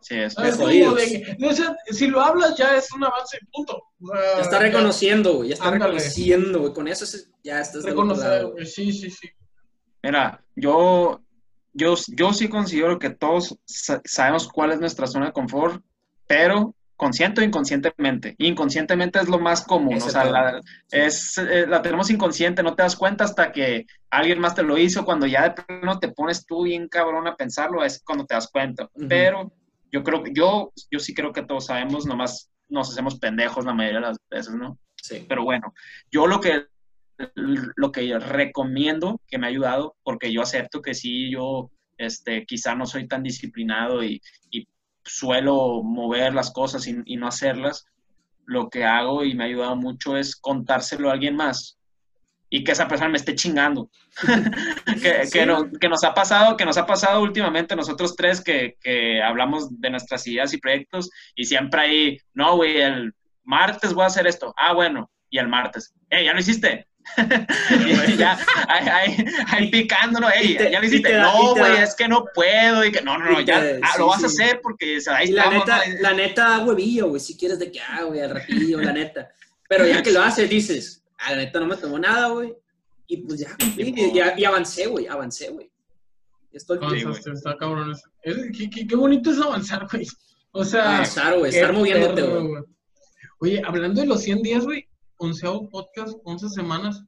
Speaker 2: Sí es.
Speaker 3: Como
Speaker 1: jodidos.
Speaker 3: de que- o sea, si lo hablas ya es un avance, punto. O sea,
Speaker 1: Ya está reconociendo, güey, ya está
Speaker 3: Ándale.
Speaker 1: reconociendo, güey. Con eso es- ya estás otro
Speaker 3: reconocer,
Speaker 1: lado,
Speaker 3: sí, sí, sí.
Speaker 2: Mira, yo, yo, yo sí considero que todos sa- sabemos cuál es nuestra zona de confort, pero consciente o inconscientemente. Inconscientemente es lo más común,
Speaker 1: Ese
Speaker 2: o sea, la, es, eh, la tenemos inconsciente, no te das cuenta hasta que alguien más te lo hizo, cuando ya de plano te pones tú bien cabrón a pensarlo, es cuando te das cuenta.
Speaker 1: Ujú.
Speaker 2: Pero yo creo yo, yo sí creo que todos sabemos, nomás nos hacemos pendejos la mayoría de las veces, ¿no?
Speaker 1: Sí.
Speaker 2: Pero bueno, yo lo que, lo que recomiendo que me ha ayudado, porque yo acepto que sí, yo este, quizá no soy tan disciplinado y, y suelo mover las cosas y, y no hacerlas, lo que hago y me ha ayudado mucho es contárselo a alguien más y que esa persona me esté chingando. que,
Speaker 1: Sí.
Speaker 2: que, no- que nos ha pasado, que nos ha pasado últimamente nosotros tres que, que hablamos de nuestras ideas y proyectos y siempre ahí, no, güey, el martes voy a hacer esto. Ah, bueno, y el martes, eh, ya lo hiciste. y ya, ahí, ahí, ahí picándonos, ey,
Speaker 1: Y te-
Speaker 2: ya lo hiciste.
Speaker 1: da-
Speaker 2: no, güey, es que no puedo. Y que, no, no, no, ya
Speaker 1: te-
Speaker 2: ah,
Speaker 1: sí,
Speaker 2: lo vas a
Speaker 1: sí.
Speaker 2: hacer porque o sea, ahí
Speaker 1: Y la
Speaker 2: estamos,
Speaker 1: neta,
Speaker 2: ¿no?
Speaker 1: la neta, huevillo, güey, si quieres de que, ah, güey, al ratillo, la neta. Pero ya que lo haces, dices, ah, la neta no me tomó nada, güey. Y pues ya cumplí, y, y- y avancé, güey, avancé, güey. Estoy.
Speaker 3: Avanzaste, está cabrón. Es- qué, qué- qué bonito es avanzar, güey. O sea,
Speaker 1: avanzar, güey, estar moviéndote,
Speaker 3: güey. Oye, hablando de los 100 días, güey, onceavo podcast, 11 semanas.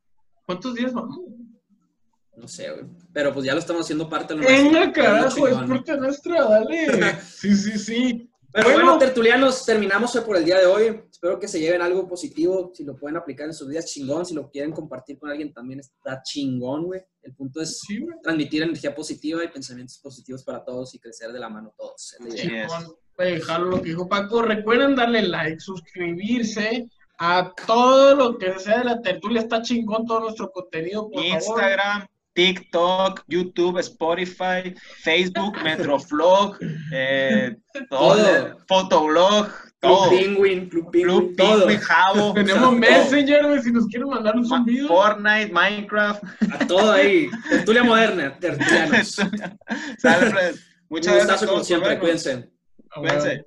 Speaker 3: ¿Cuántos días vamos?
Speaker 1: No sé, güey. Pero pues ya lo estamos haciendo parte de lo
Speaker 3: Venga,
Speaker 1: nuestro,
Speaker 3: carajo, es
Speaker 1: chingón.
Speaker 3: parte nuestra, dale. Sí, sí, sí.
Speaker 1: Pero bueno, tertulianos, terminamos hoy por el día de hoy. Espero que se lleven algo positivo. Si lo pueden aplicar en sus días, chingón. Si lo quieren compartir con alguien, también está chingón, güey. El punto es transmitir energía positiva y pensamientos positivos para todos y crecer de la mano todos.
Speaker 3: Dejarlo lo que dijo Paco. Recuerden darle like, suscribirse a todo lo que sea de la tertulia. Está chingón todo nuestro contenido. Por
Speaker 2: Instagram. TikTok, YouTube, Spotify, Facebook, Metroflog, eh, todo, Fotoblog, todo.
Speaker 1: Club Penguin, Club Penguin, todo.
Speaker 3: Jabo. Tenemos Messenger, si nos quieren mandar un zumbido.
Speaker 2: Fortnite, Minecraft.
Speaker 1: A todo ahí. Tertulia moderna, tertulianos.
Speaker 2: Sale, pues. Muchas gracias.
Speaker 1: como siempre, cuídense.
Speaker 2: Cuídense.